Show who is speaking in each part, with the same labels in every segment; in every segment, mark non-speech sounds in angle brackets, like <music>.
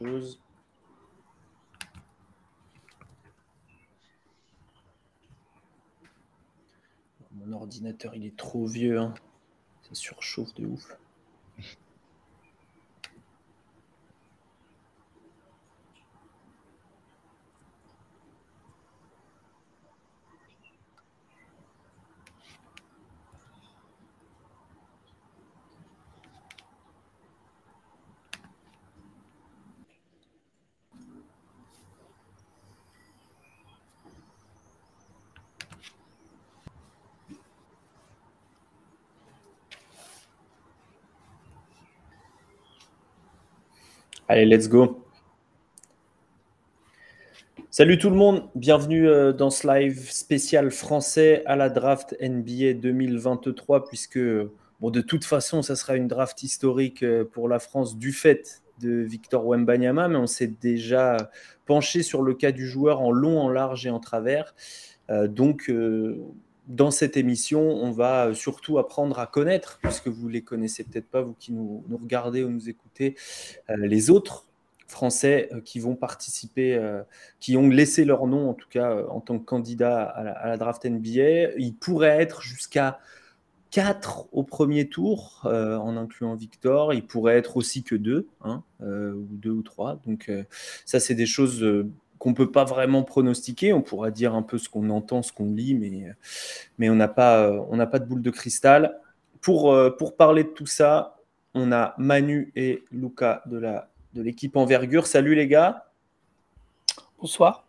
Speaker 1: Mon ordinateur, il est trop vieux. Hein. Ça surchauffe de ouf. Allez, let's go. Salut tout le monde, bienvenue euh, dans ce live spécial français à la draft NBA 2023, puisque bon, de toute façon, ça sera une draft historique euh, pour la France du fait de Victor Wembanyama, mais on s'est déjà penché sur le cas du joueur en long, en large et en travers. Euh, donc, dans cette émission, on va surtout apprendre à connaître, puisque vous ne les connaissez peut-être pas, vous qui nous, regardez ou nous écoutez, euh, les autres Français euh, qui vont participer, euh, qui ont laissé leur nom, en tout cas en tant que candidat à la, draft NBA. Il pourrait être jusqu'à 4 au premier tour, en incluant Victor. Il pourrait être aussi que 2, hein, ou 2 ou 3. Donc ça, c'est des choses qu'on ne peut pas vraiment pronostiquer. On pourra dire un peu ce qu'on entend, ce qu'on lit, mais, mais on n'a pas, on pas de boule de cristal. Pour, euh, pour parler de tout ça, on a Manu et Luca de, la, de l'équipe Envergure. Salut les gars.
Speaker 2: Bonsoir.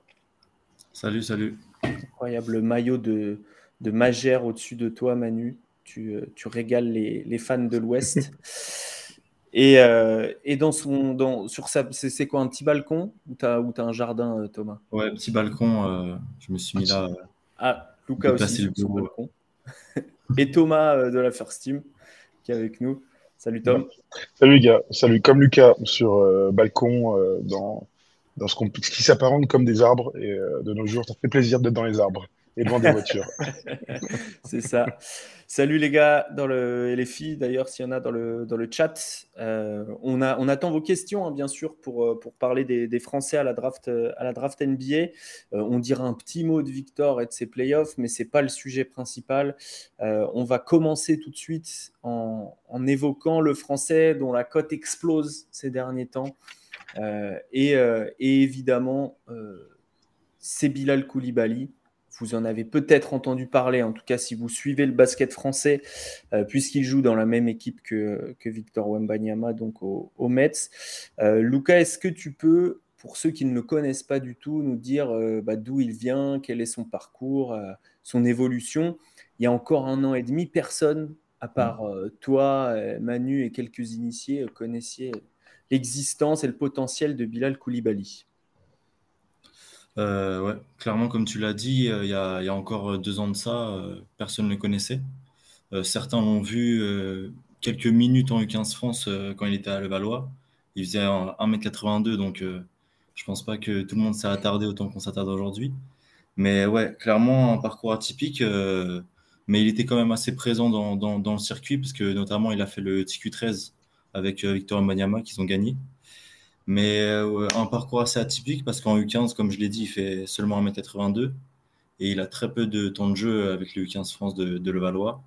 Speaker 3: Salut, salut.
Speaker 1: Incroyable maillot de, de Magère au-dessus de toi, Manu. Tu, euh, tu régales les, les fans de l'Ouest. <laughs> Et, euh, et, dans son, dans, sur sa, c'est, quoi un petit balcon ou t'as, ou as un jardin, euh, Thomas?
Speaker 3: Ouais, petit balcon. Euh, je me suis mis là.
Speaker 1: ah, Lucas aussi sur son balcon. <laughs> et Thomas de la First Team qui est avec nous. Salut Tom.
Speaker 4: Salut les gars. Salut. Comme Lucas sur balcon dans, dans ce, ce, qui s'apparente comme des arbres. Et de nos jours, ça fait plaisir d'être dans les arbres et devant des voitures. <laughs>
Speaker 1: c'est ça. Salut les gars dans le, et les filles d'ailleurs, s'il y en a dans le, dans le chat. Euh, on, a, on attend vos questions, hein, bien sûr, pour, euh, pour parler des, des, Français à la draft, à la draft NBA. Euh, on dira un petit mot de Victor et de ses playoffs, mais ce n'est pas le sujet principal. on va commencer tout de suite en, en, évoquant le Français dont la cote explose ces derniers temps. Et, et, évidemment, c'est Bilal Koulibaly. Vous en avez peut-être entendu parler, en tout cas si vous suivez le basket français, euh, puisqu'il joue dans la même équipe que, Victor Wembanyama, donc au, Mets. Euh, Lucas, est-ce que tu peux, pour ceux qui ne le connaissent pas du tout, nous dire euh, bah, d'où il vient, quel est son parcours, son évolution? Il y a encore un an et demi, personne, à part toi, Manu et quelques initiés, connaissiez l'existence et le potentiel de Bilal Koulibaly.
Speaker 3: Euh, ouais, clairement, comme tu l'as dit, euh, il y a, encore euh, deux ans de ça, personne ne le connaissait. certains l'ont vu quelques minutes en U15 France quand il était à Levallois. Il faisait 1m82, donc je pense pas que tout le monde s'est attardé autant qu'on s'attarde aujourd'hui. Mais ouais, clairement, un parcours atypique, mais il était quand même assez présent dans, le circuit, parce que notamment, il a fait le TQ13 avec Victor Mbanyama, qu'ils ont gagné. Mais euh, un parcours assez atypique parce qu'en U15, comme je l'ai dit, il fait seulement 1m82 et il a très peu de temps de jeu avec le U15 France de, de Levallois.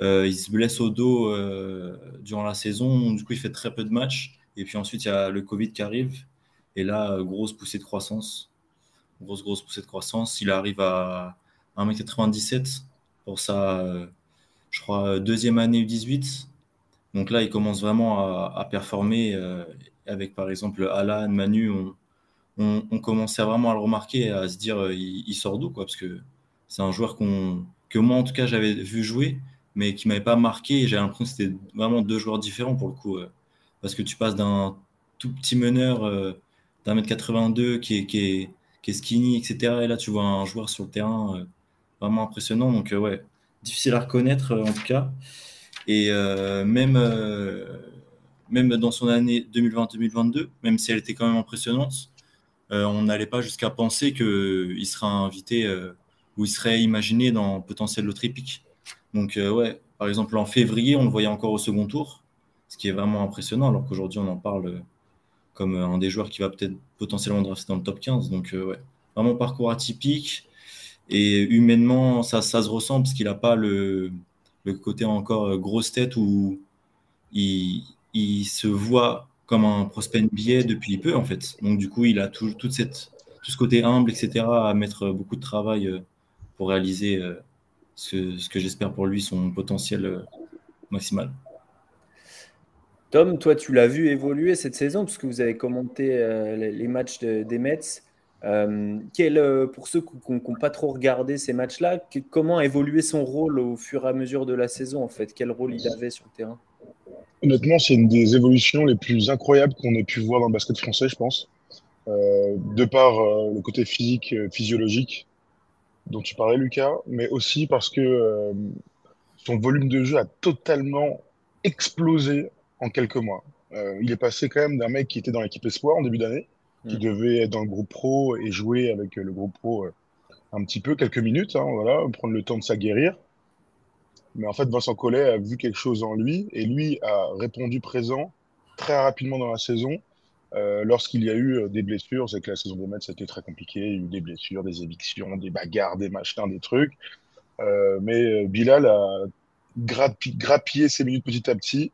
Speaker 3: Euh, il se blesse au dos euh, durant la saison, du coup il fait très peu de matchs. Et puis ensuite il y a le Covid qui arrive. Et là, grosse poussée de croissance. Grosse, grosse poussée de croissance. Il arrive à 1m97 pour sa, je crois, deuxième année U18. Donc là, il commence vraiment à, à performer avec par exemple Alan, Manu, on, commençait vraiment à le remarquer, à se dire euh, il, sort d'où quoi, parce que c'est un joueur que moi en tout cas j'avais vu jouer, mais qui m'avait pas marqué. J'avais l'impression que c'était vraiment deux joueurs différents pour le coup, euh, parce que tu passes d'un tout petit meneur euh, d'un mètre 82 qui est, qui, est, qui est skinny, etc. Et là tu vois un joueur sur le terrain vraiment impressionnant. Donc ouais, difficile à reconnaître en tout cas. Et même même dans son année 2020-2022, même si elle était quand même impressionnante, euh, on n'allait pas jusqu'à penser qu'il serait invité euh, ou il serait imaginé dans potentiel autre épique. Donc, euh, ouais, par exemple, en février, on le voyait encore au second tour, ce qui est vraiment impressionnant, alors qu'aujourd'hui, on en parle comme un des joueurs qui va peut-être potentiellement rester dans le top 15. Donc, ouais, vraiment parcours atypique. Et humainement, ça, ça se ressent parce qu'il n'a pas le, le, côté encore grosse tête où il, il, se voit comme un prospect NBA depuis peu, en fait. Donc, du coup, il a tout, toute cette, tout ce côté humble, etc., à mettre beaucoup de travail pour réaliser ce, ce que j'espère pour lui, son potentiel maximal.
Speaker 1: Tom, toi, tu l'as vu évoluer cette saison puisque vous avez commenté euh, les, matchs des Mets. Euh, quel, euh, pour ceux qui n'ont pas trop regardé ces matchs-là, comment a évolué son rôle au fur et à mesure de la saison en fait? Quel rôle il avait sur le terrain?
Speaker 4: Honnêtement, c'est une des évolutions les plus incroyables qu'on ait pu voir dans le basket français, je pense. de par le côté physique, physiologique dont tu parlais, Lucas, mais aussi parce que son volume de jeu a totalement explosé en quelques mois. Euh, il est passé quand même d'un mec qui était dans l'équipe Espoir en début d'année, qui mm. devait être dans le groupe pro et jouer avec le groupe pro euh, un petit peu, quelques minutes, hein, voilà, prendre le temps de s'aguerrir. Mais en fait, Vincent Collet a vu quelque chose en lui et lui a répondu présent très rapidement dans la saison euh, lorsqu'il y a eu des blessures. C'est que la saison des Mets, c'était très compliqué. Il y a eu des blessures, des évictions, des bagarres, des machins, des trucs. mais Bilal a grappillé ses minutes petit à petit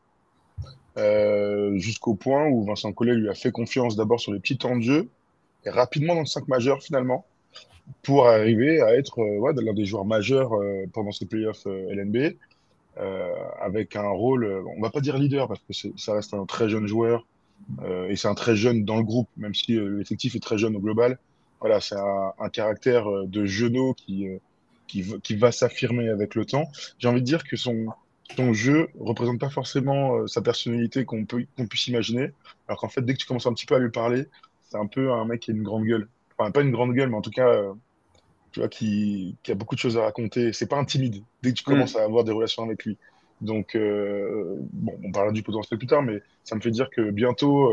Speaker 4: euh, jusqu'au point où Vincent Collet lui a fait confiance d'abord sur les petits temps de jeu et rapidement dans le 5 majeur finalement pour arriver à être euh, ouais, l'un des joueurs majeurs euh, pendant ces playoffs LNB avec un rôle, on va pas dire leader parce que ça reste un très jeune joueur et c'est un très jeune dans le groupe, même si l'effectif est très jeune au global. Voilà, c'est un, caractère de genou qui, qui, va s'affirmer avec le temps. J'ai envie de dire que son, ton jeu représente pas forcément euh, sa personnalité qu'on peut qu'on puisse imaginer. Alors qu'en fait, dès que tu commences un petit peu à lui parler, c'est un peu un mec qui a une grande gueule. Enfin, pas une grande gueule, mais en tout cas, euh, tu vois, qui, qui, a beaucoup de choses à raconter. C'est pas un timide dès que tu commences mm. à avoir des relations avec lui. Donc, euh, bon, on parlera du potentiel plus tard, mais ça me fait dire que bientôt,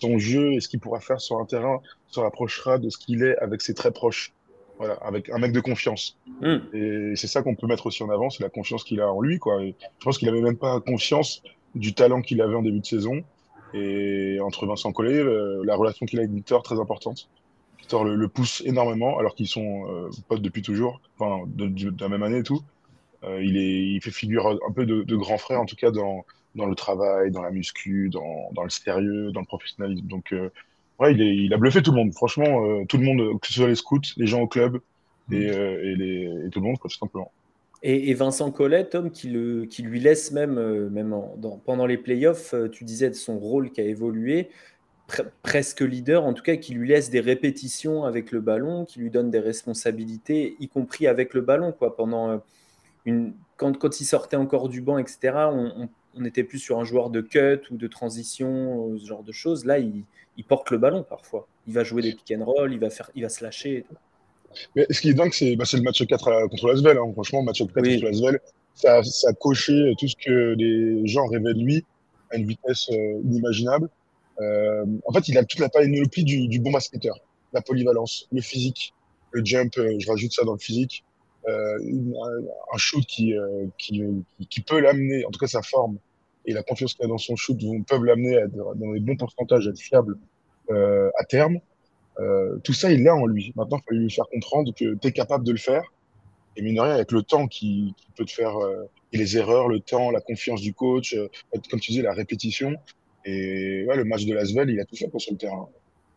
Speaker 4: son jeu et ce qu'il pourra faire sur un terrain se rapprochera de ce qu'il est avec ses très proches. Voilà, avec un mec de confiance. Hmm. Et c'est ça qu'on peut mettre aussi en avant, c'est la confiance qu'il a en lui. Quoi. je pense qu'il avait même pas conscience du talent qu'il avait en début de saison. Et entre Vincent Collet, euh, la relation qu'il a avec Victor, très importante. Victor le, pousse énormément, alors qu'ils sont euh, potes depuis toujours, enfin, de, la même année et tout. Euh, il, est, il fait figure un peu de, de, grand frère, en tout cas dans, dans le travail, dans la muscu, dans, dans le sérieux, dans le professionnalisme. Donc, ouais, il, est, il, a bluffé tout le monde. Franchement, euh, tout le monde, que ce soit les scouts, les gens au club et, mm. euh, et, les, et tout le monde, quoi, tout simplement.
Speaker 1: Et, Vincent Collet, Tom, qui, le, qui lui laisse même, euh, même dans, pendant les playoffs, tu disais de son rôle qui a évolué, presque leader, en tout cas, qui lui laisse des répétitions avec le ballon, qui lui donne des responsabilités, y compris avec le ballon. Quoi, pendant une, quand, quand il sortait encore du banc, etc., on, on, on était plus sur un joueur de cut ou de transition, ce genre de choses. Là, il, il porte le ballon parfois. Il va jouer des pick and roll, il va, faire, il va se lâcher.
Speaker 4: Mais ce qui est dingue, c'est bah, le match 4 contre l'Asvel. Hein. Franchement, match 4 contre l'Asvel, ça, ça a coché tout ce que les gens rêvaient de lui à une vitesse euh, inimaginable. Euh, en fait, il a toute la panoplie du, du bon basketteur. La polyvalence, le physique, le jump, euh, je rajoute ça dans le physique. Euh, un shoot qui, euh, qui, qui, peut l'amener, en tout cas sa forme, et la confiance qu'il a dans son shoot peuvent l'amener à être dans les bons pourcentages, à être fiable euh, à terme. Euh, tout ça, il l'a en lui. Maintenant, il faut lui faire comprendre que tu es capable de le faire. Et mine de rien, avec le temps qui, qui peut te faire, euh, et les erreurs, le temps, la confiance du coach, euh, comme tu disais, la répétition. Et ouais, le match de Lasvel, il a tout fait pour sur le terrain.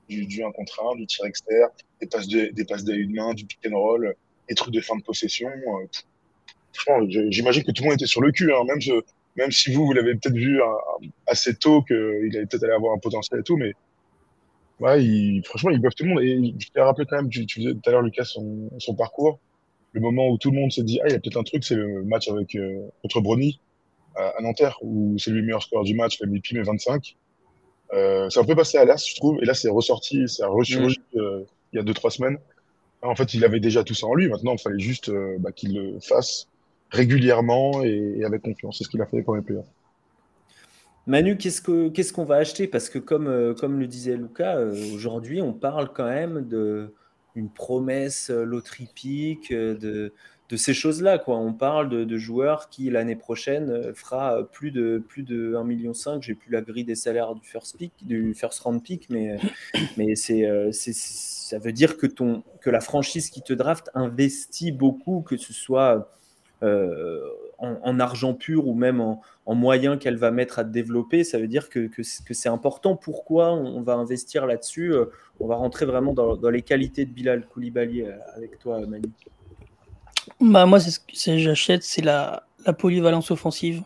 Speaker 4: Du, du 1 contre 1, du tir externe, des passes de, des passes de main, du pick and roll, des trucs de fin de possession. Euh, j'imagine que tout le monde était sur le cul, hein, même même si vous, vous l'avez peut-être vu assez tôt qu'il allait peut-être aller avoir un potentiel et tout, mais ouais, il, franchement, il boeuf tout le monde. Et je t'ai rappelé quand même, tu, tu disais tout à l'heure, Lucas, son, son, parcours. Le moment où tout le monde se dit, ah, il y a peut-être un truc, c'est le match avec, euh, contre Brony à, à, Nanterre, où c'est lui le meilleur score du match, le MVP, mais 25. Euh, c'est un peu passé à l'as, je trouve. Et là, c'est ressorti, ça a ressurgi mmh. euh, il y a deux, trois semaines. En fait, il avait déjà tout ça en lui. Maintenant, il fallait juste euh, bah, qu'il le fasse régulièrement et, avec confiance. C'est ce qu'il a fait pour les playoffs.
Speaker 1: Manu, qu'est-ce qu'on va acheter? Parce que comme, euh, le disait Lucas, euh, aujourd'hui, on parle quand même d'une promesse euh, lotripique, de, de ces choses-là. On parle de, joueurs qui, l'année prochaine, fera plus de, plus de 1,5 million. J'ai plus la grille des salaires du first, pick, du first round pick, mais, ça veut dire que, la franchise qui te draft investit beaucoup, que ce soit en, argent pur ou même en, moyens qu'elle va mettre à développer, ça veut dire que, c'est important. Pourquoi on va investir là-dessus euh, On va rentrer vraiment dans, les qualités de Bilal Koulibaly euh, avec toi, Manu?
Speaker 2: Bah moi, c'est ce que j'achète, c'est la, la, polyvalence offensive.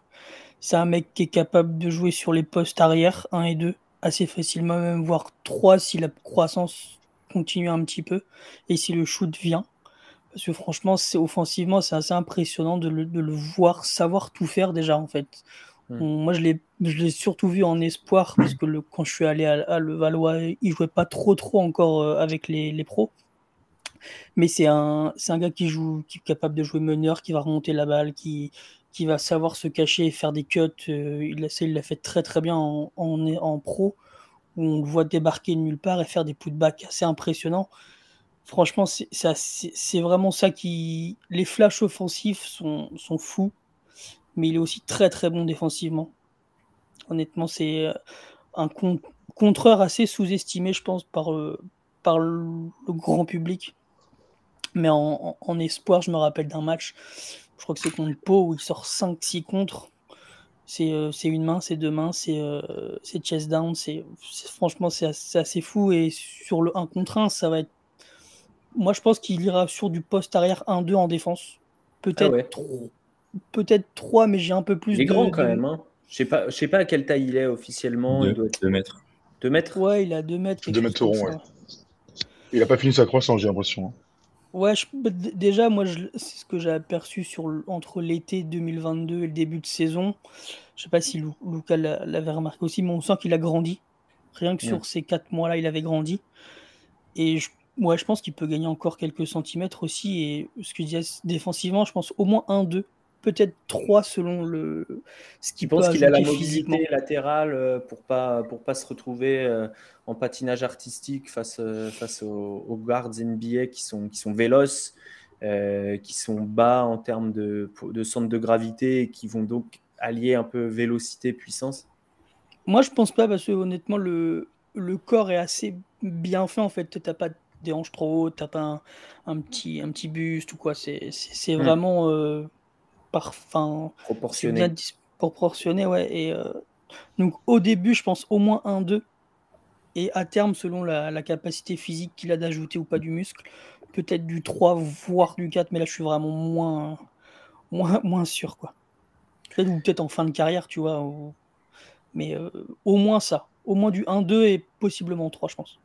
Speaker 2: C'est un mec qui est capable de jouer sur les postes arrière 1 et 2 assez facilement, même voire 3 si la croissance continue un petit peu et si le shoot vient. Parce que franchement, c'est offensivement, c'est assez impressionnant de le, voir savoir tout faire déjà en fait. Hmm. Moi, je l'ai surtout vu en espoir parce que le, quand je suis allé à, Le Valois, il jouait pas trop trop encore euh, avec les, les, pros. Mais c'est un, un gars qui joue, qui est capable de jouer meneur, qui va remonter la balle, qui, qui va savoir se cacher et faire des cuts. Euh, il l'a fait très très bien en, en, en, pro, où on le voit débarquer de nulle part et faire des putbacks assez impressionnants. Franchement, c'est vraiment ça qui. Les flashs offensifs sont, fous, mais il est aussi très très bon défensivement. Honnêtement, c'est euh, un contreur assez sous-estimé, je pense, par, euh, par le, grand public. Mais en, espoir, je me rappelle d'un match, je crois que c'est contre Pau, où il sort 5-6 contre. Euh, c'est une main, c'est deux mains, c'est chest down. Franchement, c'est assez fou. Et sur le 1 contre 1, ça va être moi, je pense qu'il ira sur du poste arrière 1-2 en défense. Peut-être ah peut-être 3, mais j'ai un peu plus.
Speaker 1: Il est grand quand même. Hein. Je sais pas, je sais pas à quelle taille il est officiellement.
Speaker 3: 2 mètres.
Speaker 1: 2 mètres
Speaker 2: Ouais, il a 2 mètres.
Speaker 4: 2 mètres rond, ouais. Il a pas fini sa croissance, j'ai l'impression. Hein.
Speaker 2: Ouais, déjà, moi, c'est ce que j'ai aperçu sur entre l'été 2022 et le début de saison. Je sais pas si Lucas l'avait remarqué aussi, mais on sent qu'il a grandi. Rien que sur ces 4 mois-là, il avait grandi. Et je Ouais, je pense qu'il peut gagner encore quelques centimètres aussi. Et ce que je disais défensivement, je pense au moins un, deux, peut-être trois selon le
Speaker 1: ce qu'il pense qu'il a la mobilité latérale euh, pour pas pour pas se retrouver euh, en patinage artistique face euh, face aux, guards NBA qui sont qui sont véloces, qui sont bas en termes de, de centre de gravité et qui vont donc allier un peu vélocité puissance.
Speaker 2: Moi, je pense pas parce que honnêtement le le corps est assez bien fait en fait. T'as pas des hanches trop hautes, t'as pas un, petit, un petit buste ou quoi. C'est hmm. vraiment euh,
Speaker 1: proportionné.
Speaker 2: proportionné, ouais. Et euh, donc au début, je pense au moins un 2 et à terme, selon la, capacité physique qu'il a d'ajouter ou pas du muscle, peut-être du 3, voire du 4, mais là je suis vraiment moins, moins, <laughs> moins sûr. quoi. Ou peut-être en fin de carrière, tu vois. Mais euh, au moins ça. Au moins du 1-2 et possiblement 3, je pense.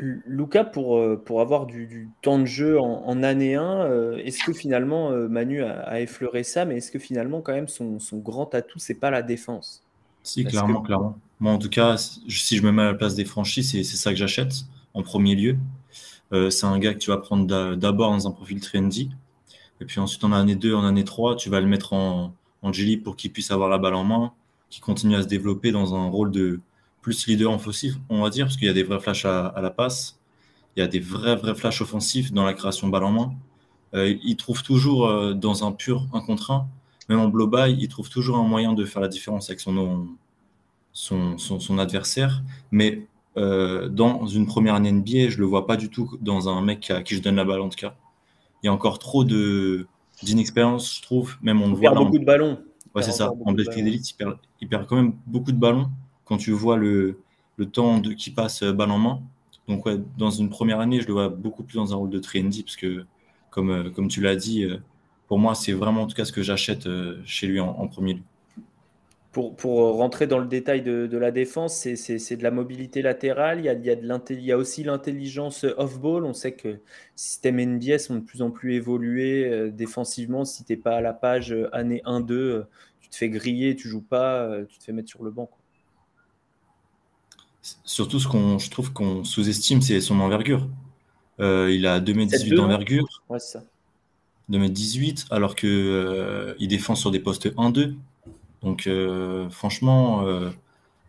Speaker 1: Lucas, pour, euh, pour avoir du, temps de jeu en, année 1, euh, est-ce que finalement, euh, Manu a, effleuré ça, mais est-ce que finalement, quand même, son, grand atout, c'est pas la défense?
Speaker 3: Si, clairement, clairement. Moi, en tout cas, si je me mets à la place des franchises, c'est ça que j'achète en premier lieu. c'est un gars que tu vas prendre d'abord dans un profil trendy, et puis ensuite, en année 2, en année 3, tu vas le mettre en, en pour qu'il puisse avoir la balle en main, qu'il continue à se développer dans un rôle de, plus leader offensif, on va dire, parce qu'il y a des vrais flashs à, la passe, il y a des vrais, vrais flashs offensifs dans la création balle en main. Euh, il trouve toujours euh, dans un pur 1 contre 1, même en blow by, il trouve toujours un moyen de faire la différence avec son, son, son, adversaire. Mais euh, dans une première année NBA, je le vois pas du tout dans un mec à qui je donne la balle en tout cas. Il y a encore trop de d'inexpérience, je trouve. Même on
Speaker 1: le voit. beaucoup de ballons.
Speaker 3: Ouais, c'est ça. En Blade il perd, il perd quand même beaucoup de ballons quand tu vois le, temps de, qui passe euh, balle en main. Donc, ouais, dans une première année, je le vois beaucoup plus dans un rôle de trendy, parce que, comme, euh, comme tu l'as dit, euh, pour moi, c'est vraiment en tout cas ce que j'achète chez lui en, premier lieu.
Speaker 1: Pour, rentrer dans le détail de, la défense, c'est de la mobilité latérale, il y a aussi l'intelligence off-ball. On sait que les systèmes NBA sont de plus en plus évolués défensivement. Si tu n'es pas à la page année 1-2, tu te fais griller, tu joues pas, tu te fais mettre sur le banc.
Speaker 3: Surtout, ce qu'on, je trouve qu'on sous-estime, c'est son envergure. Euh, il a 2m18 d'envergure.
Speaker 1: Ouais, ça.
Speaker 3: 2m18, alors qu'il euh, il défend sur des postes 1-2. Donc, euh, franchement,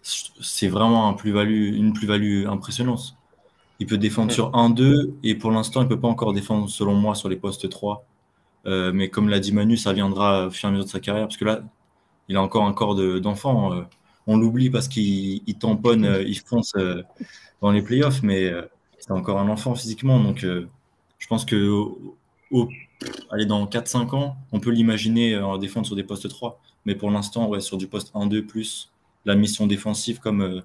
Speaker 3: c'est vraiment un plus-value, une plus-value impressionnante. Il peut défendre sur 1-2, et pour l'instant, il ne peut pas encore défendre, selon moi, sur les postes 3. mais comme l'a dit Manu, ça viendra au fur et à mesure de sa carrière, parce que là, il a encore un corps d'enfant. On l'oublie parce qu'il tamponne, il fonce dans les playoffs, mais c'est encore un enfant physiquement. Donc, je pense que au, dans 4-5 ans, on peut l'imaginer en défendre sur des postes 3. Mais pour l'instant, ouais, sur du poste 1-2 plus la mission défensive comme,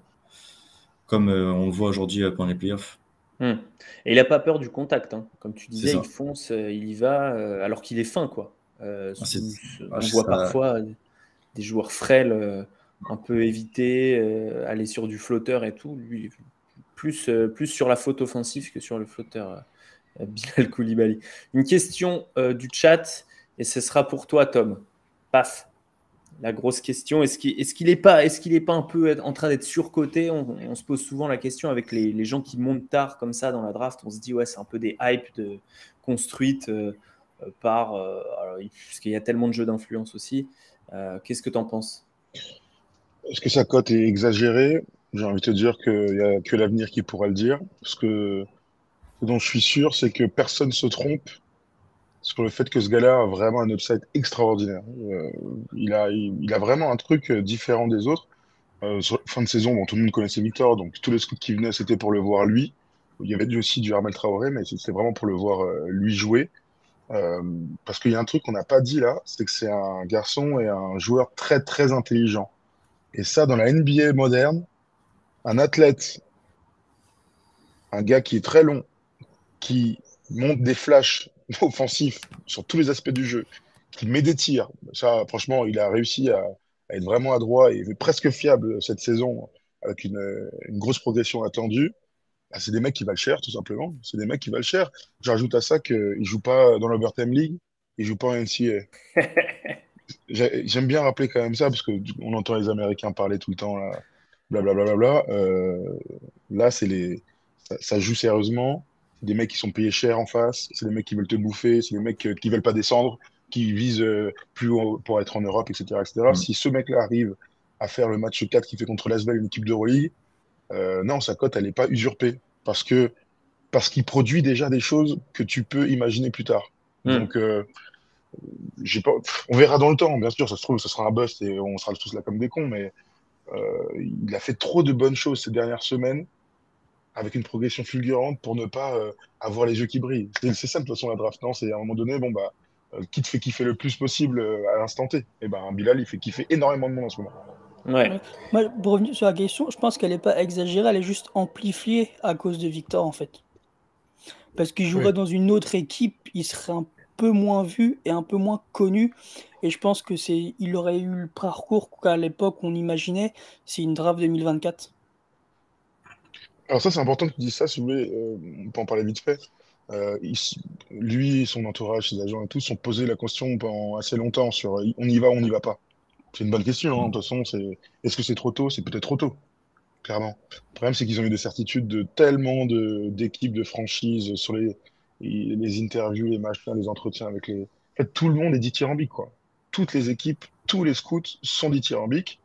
Speaker 3: comme on le voit aujourd'hui pendant les playoffs.
Speaker 1: Hmm. Et il n'a pas peur du contact. Hein. Comme tu disais, il fonce, euh, il y va, euh, alors qu'il est fin. Quoi. Euh, ah, on ah, voit parfois des joueurs frêles un peu éviter, aller sur du flotteur et tout. Lui, plus, plus sur la faute offensive que sur le flotteur. Bilal Koulibaly. Une question du chat, et ce sera pour toi, Tom. Paf la grosse question. Est-ce qu'il n'est pas, est qu'il pas un peu en train d'être surcoté? On, se pose souvent la question avec les, gens qui montent tard comme ça dans la draft. On se dit, ouais, c'est un peu des hypes construites euh, par. Euh, parce qu'il y a tellement de jeux d'influence aussi. Euh, qu'est-ce que tu en penses?
Speaker 4: Est-ce que sa cote est exagérée? J'ai envie de te dire qu'il n'y a que l'avenir qui pourra le dire. Parce que ce dont je suis sûr, c'est que personne ne se trompe sur le fait que ce gars-là a vraiment un upside extraordinaire. Euh, il, a, il, a vraiment un truc euh, différent des autres. Euh, fin de saison, bon, tout le monde connaissait Victor, donc tous les scouts qui venaient, c'était pour le voir lui. Il y avait aussi du Armel Traoré, mais c'était vraiment pour le voir lui jouer. parce qu'il y a un truc qu'on n'a pas dit là, c'est que c'est un garçon et un joueur très très intelligent. Et ça, dans la NBA moderne, un athlète, un gars qui est très long, qui monte des flashs <laughs> offensif sur tous les aspects du jeu, qui met des tirs. Ça, franchement, il a réussi à, être vraiment adroit et presque fiable cette saison avec une, grosse progression attendue. Bah, c'est des mecs qui valent cher, tout simplement. C'est des mecs qui valent cher. J'ajoute à ça qu'ils ne jouent pas dans l'Overtime League, ils ne jouent pas en NCA. <laughs> J'aime bien rappeler quand même ça, parce qu'on entend les Américains parler tout le temps, là, blablabla. Bla, euh, là, c'est les, ça, joue sérieusement. C'est des mecs qui sont payés cher en face, c'est des mecs qui veulent te bouffer, c'est des mecs euh, qui veulent pas descendre, qui visent euh, plus haut pour être en Europe, etc. etc. Mm. Si ce mec-là arrive à faire le match 4 qu'il fait contre l'Asvel, une équipe de euh, non, sa cote, elle n'est pas usurpée. Parce que parce qu'il produit déjà des choses que tu peux imaginer plus tard. Mm. Donc, euh, pas, on verra dans le temps, bien sûr, ça se trouve, ce sera un bust et on sera tous là comme des cons, mais il a fait trop de bonnes choses ces dernières semaines avec une progression fulgurante pour ne pas euh, avoir les yeux qui brillent. C'est ça de toute façon la draft, non? C'est à un moment donné, bon bah, euh, qui te fait kiffer le plus possible euh, à l'instant T? Et eh ben Bilal, il fait kiffer énormément de monde en ce moment.
Speaker 2: Ouais. Moi, pour revenir sur la question, je pense qu'elle n'est pas exagérée, elle est juste amplifiée à cause de Victor en fait. Parce qu'il jouerait dans une autre équipe, il serait un peu moins vu et un peu moins connu. Et je pense que c'est, il aurait eu le parcours qu'à l'époque on imaginait. C'est une draft 2024.
Speaker 4: Alors ça, c'est important que tu dises ça, si vous voulez, euh, on peut en parler vite fait. Euh, lui, son entourage, ses agents et tout, sont posés la question pendant assez longtemps sur on y va ou on n'y va pas. C'est une bonne question, hein, de toute façon, c'est est-ce que c'est trop tôt? C'est peut-être trop tôt, clairement. Le problème, c'est qu'ils ont eu des certitudes de tellement d'équipes, de franchises sur les, les interviews, les machins, les entretiens avec les... En fait, tout le monde est dithyrambique, quoi. Toutes les équipes, tous les scouts sont dithyrambiques.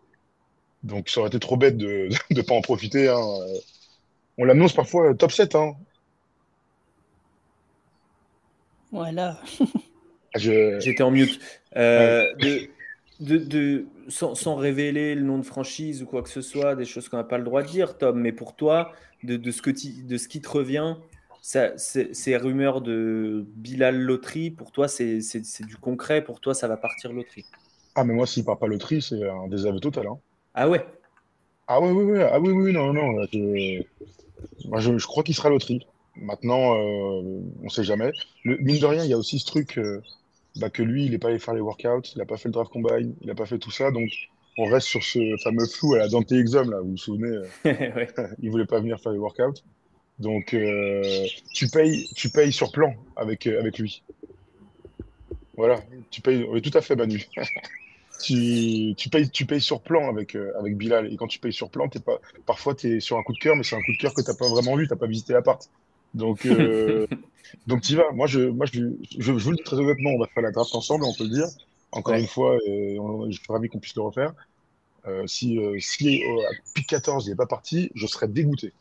Speaker 4: Donc, ça aurait été trop bête de <laughs> ne pas en profiter. Hein. On l'annonce parfois top 7. Hein.
Speaker 2: Voilà.
Speaker 1: Ah, J'étais en mute. Euh, de, sans, révéler le nom de franchise ou quoi que ce soit, des choses qu'on n'a pas le droit de dire, Tom, mais pour toi, de, ce, que de ce qui te revient, ça, ces rumeurs de Bilal Loterie, pour toi, c'est du concret, pour toi, ça va partir loterie
Speaker 4: Ah, mais moi, s'il ne part pas loterie, c'est un désaveu total. Hein.
Speaker 1: Ah ouais?
Speaker 4: Ah oui, oui, oui, ah, oui, oui, non, non. Moi, je, crois qu'il sera loterie. Maintenant, euh, on ne sait jamais. Le, mine de rien, il y a aussi ce truc euh, bah, que lui, il n'est pas allé faire les workouts, il n'a pas fait le draft combine, il n'a pas fait tout ça. Donc, on reste sur ce fameux flou à la Dante Exum, là, vous vous souvenez euh, <laughs> <laughs> Il ne voulait pas venir faire les workouts. Donc, tu, payes, tu payes sur plan avec, avec lui. Voilà, tu payes. Oui, tout à fait, Manu. <laughs> tu, tu, payes, tu payes sur plan avec, euh, avec Bilal. Et quand tu payes sur plan, es pas, parfois tu es sur un coup de cœur, mais c'est un coup de cœur que tu n'as pas vraiment vu, tu n'as pas visité l'appart. Donc, euh, <laughs> donc tu y vas. Moi, je, moi je, je, vous le dis très honnêtement, on va faire la draft ensemble, on peut le dire. Encore une fois, et je suis ravi qu'on puisse le refaire. Euh, si si à pic 14, il n'est pas parti, je serais dégoûté.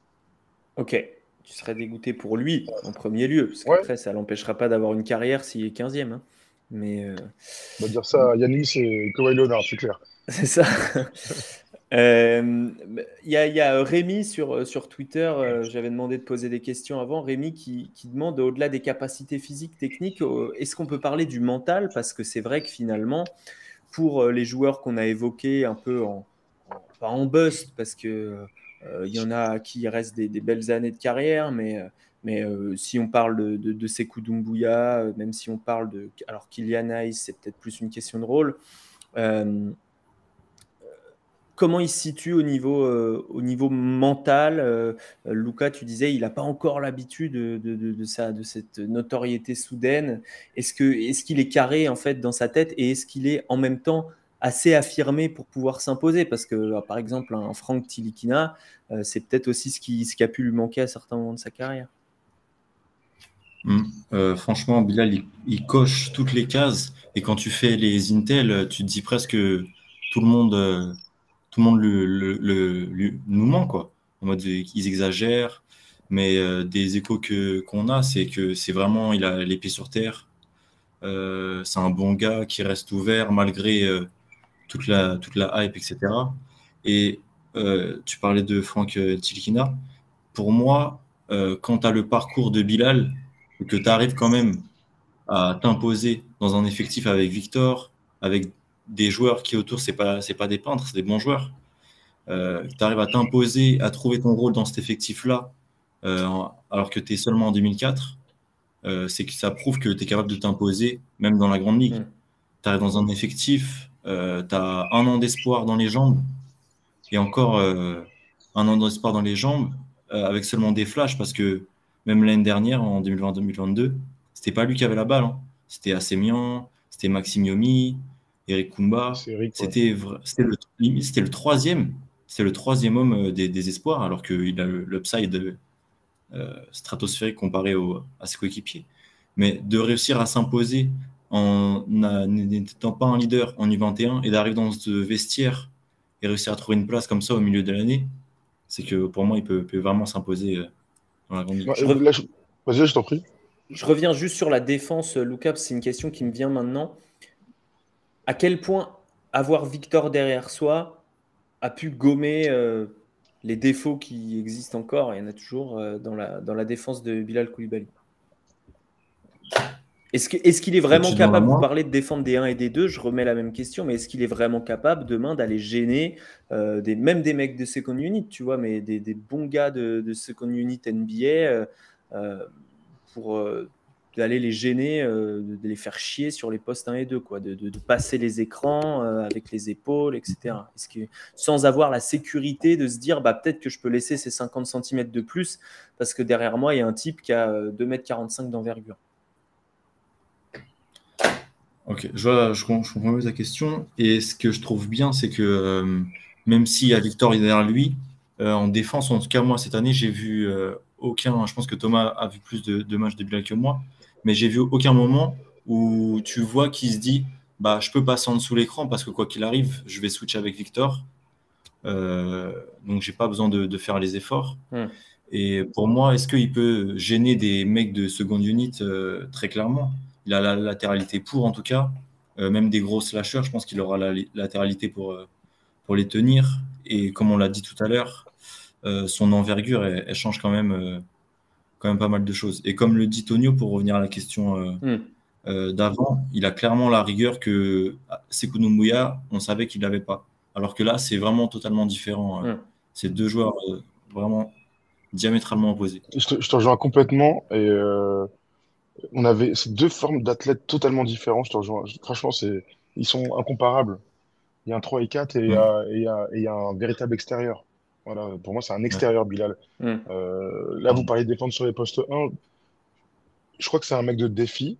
Speaker 1: Ok, tu serais dégoûté pour lui en premier lieu, parce qu'après, ça l'empêchera pas d'avoir une carrière s'il est 15e. Hein. Mais,
Speaker 4: On va dire ça Yanis et Kawhi Leonard, c'est clair. <laughs>
Speaker 1: C'est ça. <laughs> Il y, a Rémi sur, sur Twitter, j'avais demandé de poser des questions avant, Rémi qui, qui demande, au-delà des capacités physiques, techniques, est-ce qu'on peut parler du mental? Parce que c'est vrai que finalement, pour les joueurs qu'on a évoqués un peu en, pas en bust, parce que il y en a qui restent des, belles années de carrière, mais mais euh, si on parle de, de, de Sekou Doumbouya, euh, même si on parle de. Alors, Kylian Hayes, c'est peut-être plus une question de rôle. Euh, comment il se situe au niveau, au niveau mental Lucas, tu disais, il n'a pas encore l'habitude de, de, ça, de cette notoriété soudaine. Est-ce qu'il est, qu'il est carré en fait dans sa tête et est-ce qu'il est en même temps assez affirmé pour pouvoir s'imposer Parce que, par exemple, un Frank Tilikina, c'est peut-être aussi ce qui, ce qui a pu lui manquer à certains moments de sa carrière.
Speaker 3: Mm. Euh, franchement, Bilal, il, coche toutes les cases. Et quand tu fais les Intel, tu te dis presque que tout le monde, euh, tout le monde le, nous ment, quoi. En mode, ils exagèrent. Mais euh, des échos que, qu'on a, c'est que c'est vraiment, il a les pieds sur terre. c'est un bon gars qui reste ouvert malgré toute, la, toute la hype, etc. Et tu parlais de Franck Tilkina. Pour moi, quand tu as le parcours de Bilal, que tu arrives quand même à t'imposer dans un effectif avec Victor, avec des joueurs qui autour, ce n'est pas, pas des peintres, c'est des bons joueurs. Euh, tu arrives à t'imposer, à trouver ton rôle dans cet effectif-là, euh, alors que tu es seulement en 2004, euh, c'est que ça prouve que tu es capable de t'imposer, même dans la grande ligue. Tu arrives dans un effectif, tu as un an d'espoir dans les jambes, et encore un an d'espoir dans les jambes, avec seulement des flashs, parce que même l'année dernière, en 2020-2022, c'était pas lui qui avait la balle. Hein. C'était Assemian, c'était Maxime Yomi, Eric Kumba. C'était le, le troisième. C'est le troisième homme euh, des, espoirs, alors qu'il a l'upside euh, stratosphérique comparé à ses coéquipiers. Mais de réussir à s'imposer en n'étant pas un leader en U21 et d'arriver dans ce vestiaire et réussir à trouver une place comme ça au milieu de l'année, c'est que pour moi, il peut, peut vraiment s'imposer euh,
Speaker 4: je... t'en prie.
Speaker 1: Je reviens juste sur la défense, Lucas, c'est une question qui me vient maintenant. À quel point avoir Victor derrière soi a pu gommer euh, les défauts qui existent encore, il y en a toujours, euh, dans, la, dans la défense de Bilal Koulibaly? Est-ce qu'il est, est, vraiment capable, vous parler de défendre des 1 et des 2, je remets la même question, mais est-ce qu'il est vraiment capable demain d'aller gêner euh, des, même des mecs de second unit, tu vois, mais des, des bons gars de, de, second unit NBA euh, euh, pour d'aller les gêner, de, les faire chier sur les postes 1 et 2, quoi, de, de passer les écrans avec les épaules, etc. Est-ce que, sans avoir la sécurité de se dire, bah, peut-être que je peux laisser ces 50 cm de plus, parce que derrière moi, il y a un type qui a 2,45 m d'envergure.
Speaker 3: Ok, je, je, comprends mieux ta question. Et ce que je trouve bien, c'est que euh, même s'il y a Victor derrière lui, euh, en défense, en tout cas, moi, cette année, j'ai vu euh, aucun. Je pense que Thomas a vu plus de, matchs de Bilal que moi, mais j'ai vu aucun moment où tu vois qu'il se dit bah, je peux passer en dessous l'écran parce que quoi qu'il arrive, je vais switcher avec Victor. donc, j'ai pas besoin de, faire les efforts. Hmm. Et pour moi, est-ce qu'il peut gêner des mecs de seconde unit très clairement? Il a la latéralité pour, en tout cas. Euh, même des gros slashers, je pense qu'il aura la latéralité pour, euh, pour les tenir. Et comme on l'a dit tout à l'heure, euh, son envergure, elle, change quand même, quand même pas mal de choses. Et comme le dit Tonio, pour revenir à la question hmm. d'avant, il a clairement la rigueur que Sekou Mouya, on savait qu'il n'avait pas. Alors que là, c'est vraiment totalement différent. Hmm. C'est deux joueurs vraiment diamétralement opposés.
Speaker 4: Je te, je te rejoins complètement. Et on avait ces deux formes d'athlètes totalement différents. Je te rejoins. Franchement, c'est, ils sont incomparables. Il y a un 3 et 4 et, il, y a, un véritable extérieur. Voilà, pour moi, c'est un extérieur, Bilal. Euh, là, vous parlez de défendre sur les postes 1. Je crois que c'est un mec de défi.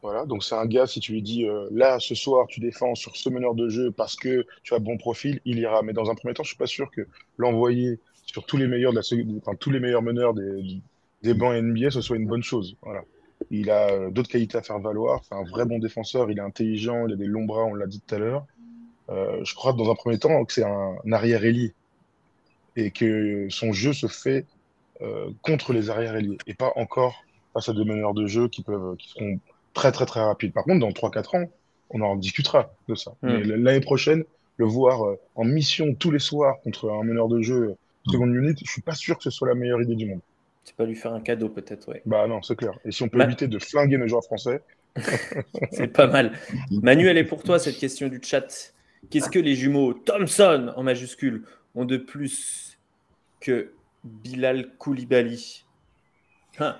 Speaker 4: Voilà, donc c'est un gars, si tu lui dis euh, là, ce soir, tu défends sur ce meneur de jeu parce que tu as bon profil, il ira. Mais dans un premier temps, je suis pas sûr que l'envoyer sur tous les meilleurs, de la, enfin, tous les meilleurs meneurs des, des bancs NBA, ce soit une bonne chose. Voilà. Il a euh, d'autres qualités à faire valoir. C'est un vrai bon défenseur. Il est intelligent. Il a des longs bras, on l'a dit tout à l'heure. Euh, je crois dans un premier temps que c'est un, arrière ailier et que son jeu se fait euh, contre les arrières ailiers et pas encore face à des meneurs de jeu qui peuvent qui seront très très très rapide. Par contre, dans 3-4 ans, on en discutera de ça.
Speaker 1: Hmm.
Speaker 4: L'année prochaine, le voir euh, en mission tous les soirs contre un meneur de jeu
Speaker 3: Hmm.
Speaker 4: seconde unit, je suis pas sûr que ce soit la meilleure idée du monde.
Speaker 1: C'est pas lui faire un cadeau, peut-être, ouais.
Speaker 4: Bah non, c'est clair. Et si on peut
Speaker 1: Ma-
Speaker 4: éviter de flinguer nos joueurs français, <laughs>
Speaker 1: C'est pas mal. <laughs> Manu, elle est pour toi, cette question du chat. Qu'est-ce que les jumeaux Thompson, en majuscule, ont de plus que Bilal Koulibaly? Hein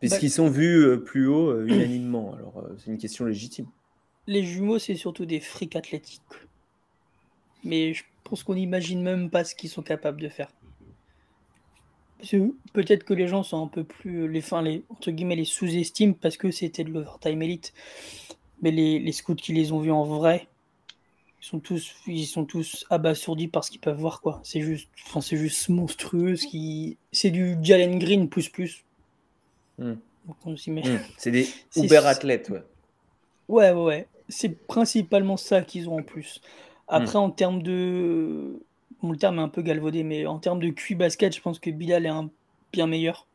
Speaker 1: Puisqu'ils sont vus euh, plus haut euh, unanimement? Alors, euh, c'est une question légitime.
Speaker 2: Les jumeaux, c'est surtout des frics athlétiques. Mais je pense qu'on n'imagine même pas ce qu'ils sont capables de faire. Peut-être que les gens sont un peu plus. Les, enfin, les, entre guillemets, les sous-estiment parce que c'était de l'overtime elite. Mais les, les scouts qui les ont vus en vrai, ils sont tous, ils sont tous abasourdis par ce qu'ils peuvent voir. quoi. C'est juste, enfin, c'est juste monstrueux. ce qui- C'est du Jalen Green plus plus.
Speaker 1: Hmm. Hmm, C'est des <laughs> uber athlètes, ouais.
Speaker 2: Ouais, ouais, ouais. C'est principalement ça qu'ils ont en plus. Après, en termes de. Bon, le terme est un peu galvaudé, mais en termes de QI basket, je pense que Bilal est un bien meilleur.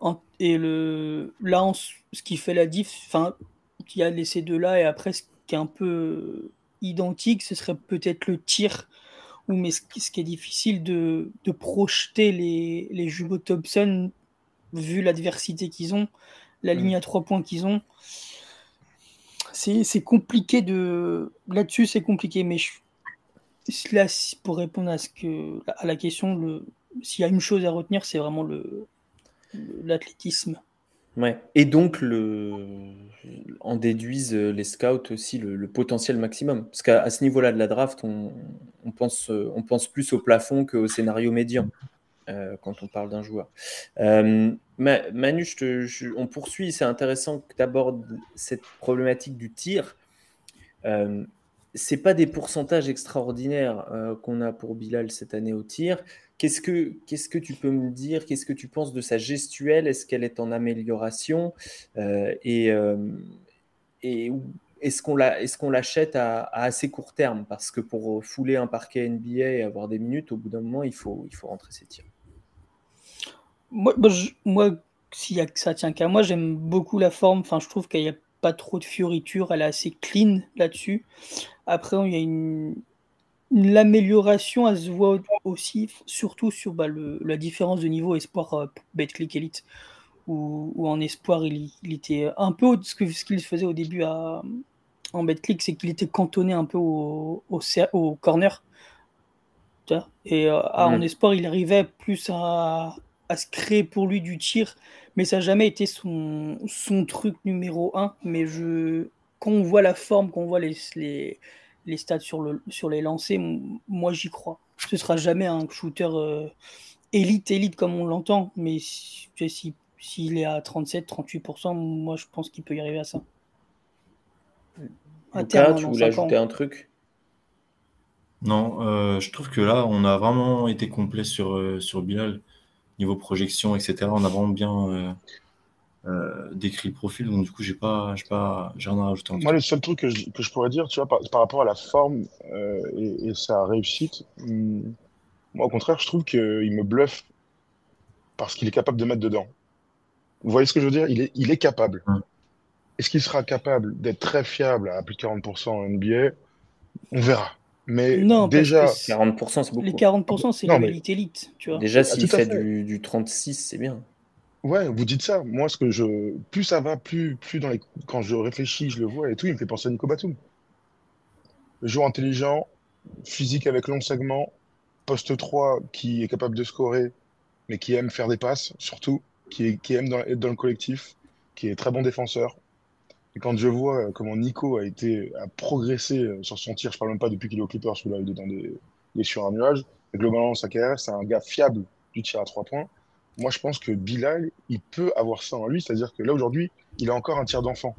Speaker 2: En- Et le... là, ce qui fait la diff, enfin, il y a les- ces deux-là, et après, ce qui est un peu identique, ce serait peut-être le tir. Ou, mais ce qui, ce qui est difficile de, de projeter les, les jumeaux Thompson, vu l'adversité qu'ils ont, la
Speaker 1: Mm.
Speaker 2: ligne à trois points qu'ils ont. C'est c'est compliqué de. Là-dessus, c'est compliqué, mais je... là, pour répondre à, la question, s'il y a une chose à retenir, c'est vraiment l'athlétisme.
Speaker 1: Ouais. Et donc, le... en déduisent euh, les scouts aussi le, potentiel maximum. Parce qu'à ce niveau-là de la draft, on, on pense, euh, on pense plus au plafond qu'au scénario médian euh, quand on parle d'un joueur. Ma- Manu, on poursuit. C'est intéressant que tu abordes cette problématique du tir. C'est pas des pourcentages extraordinaires euh, qu'on a pour Bilal cette année au tir. Qu'est-ce que, qu'est-ce que tu peux me dire? Qu'est-ce que tu penses de sa gestuelle? Est-ce qu'elle est en amélioration? Euh, Et, euh, est-ce qu'on la, est-ce qu'on l'achète à, assez court terme? Parce que pour fouler un parquet NBA et avoir des minutes, au bout d'un moment, il faut, il faut rentrer ses tirs.
Speaker 2: Moi, moi, s'il y a ça tient qu'à moi, j'aime beaucoup la forme. Enfin, je trouve qu'il n'y a pas trop de fioritures. Elle est assez clean là-dessus. Après, il y a une, l'amélioration, elle se voit aussi, surtout sur bah, le- la différence de niveau espoir euh, Betclic Elite, où, où en espoir, il, il était un peu ce que- ce qu'il faisait au début à, en Betclic, c'est qu'il était cantonné un peu au, au, corner. Et euh, ah, en
Speaker 1: Mm.
Speaker 2: espoir, il arrivait plus à, à se créer pour lui du tir, mais ça n'a jamais été son, son truc numéro un. Mais je, quand on voit la forme, quand on voit les, les, les stats sur, le, sur les lancers, moi j'y crois. Ce sera jamais un shooter euh, élite, élite comme on l'entend, mais si- tu sais, si- s'il est à 37-38%, moi je pense qu'il peut y arriver à ça. À
Speaker 1: Lucas,
Speaker 2: terme,
Speaker 1: tu voulais ajouter un truc?
Speaker 3: Non, euh, je trouve que là, on a vraiment été complet sur, euh, sur Bilal, niveau projection, etc. On a vraiment bien euh, euh, décrit le profil, donc du coup, j'ai pas, j'ai pas, j'ai rien à rajouter en
Speaker 4: Moi, le seul truc que je, que je pourrais dire, tu vois, par, par rapport à la forme euh, et, et sa réussite, hum, moi, au contraire, je trouve qu'il me bluffe parce qu'il est capable de mettre dedans. Vous voyez ce que je veux dire? Il est, il est capable. Est-ce qu'il sera capable d'être très fiable à plus de 40% en NBA? On verra. Mais
Speaker 2: Non, parce
Speaker 4: déjà,
Speaker 2: que c'est-
Speaker 1: 40%, c'est beaucoup.
Speaker 2: les 40%, c'est
Speaker 4: Non,
Speaker 2: de
Speaker 4: mais-
Speaker 2: l'élite élite, tu vois.
Speaker 1: Déjà,
Speaker 4: Ah,
Speaker 1: s'il
Speaker 4: à
Speaker 1: fait,
Speaker 4: fait.
Speaker 1: Du, du 36, c'est bien.
Speaker 4: ouais, vous dites ça. Moi, ce que je, plus ça va, plus, plus dans les, quand je réfléchis, je le vois et tout, il me fait penser à Nico Batum. Joueur intelligent, physique avec long segment, poste 3 qui est capable de scorer, mais qui aime faire des passes, surtout, qui, est- qui aime dans- être dans le collectif, qui est très bon défenseur. Et quand je vois euh, comment Nico a été a progressé euh, sur son tir, je parle même pas depuis qu'il est au Clippers, où là il est, dans des, sur un nuage, et globalement sa carrière, c'est un gars fiable du tir à trois points. Moi, je pense que Bilal, il peut avoir ça en lui, c'est-à-dire que là aujourd'hui, il a encore un tir d'enfant.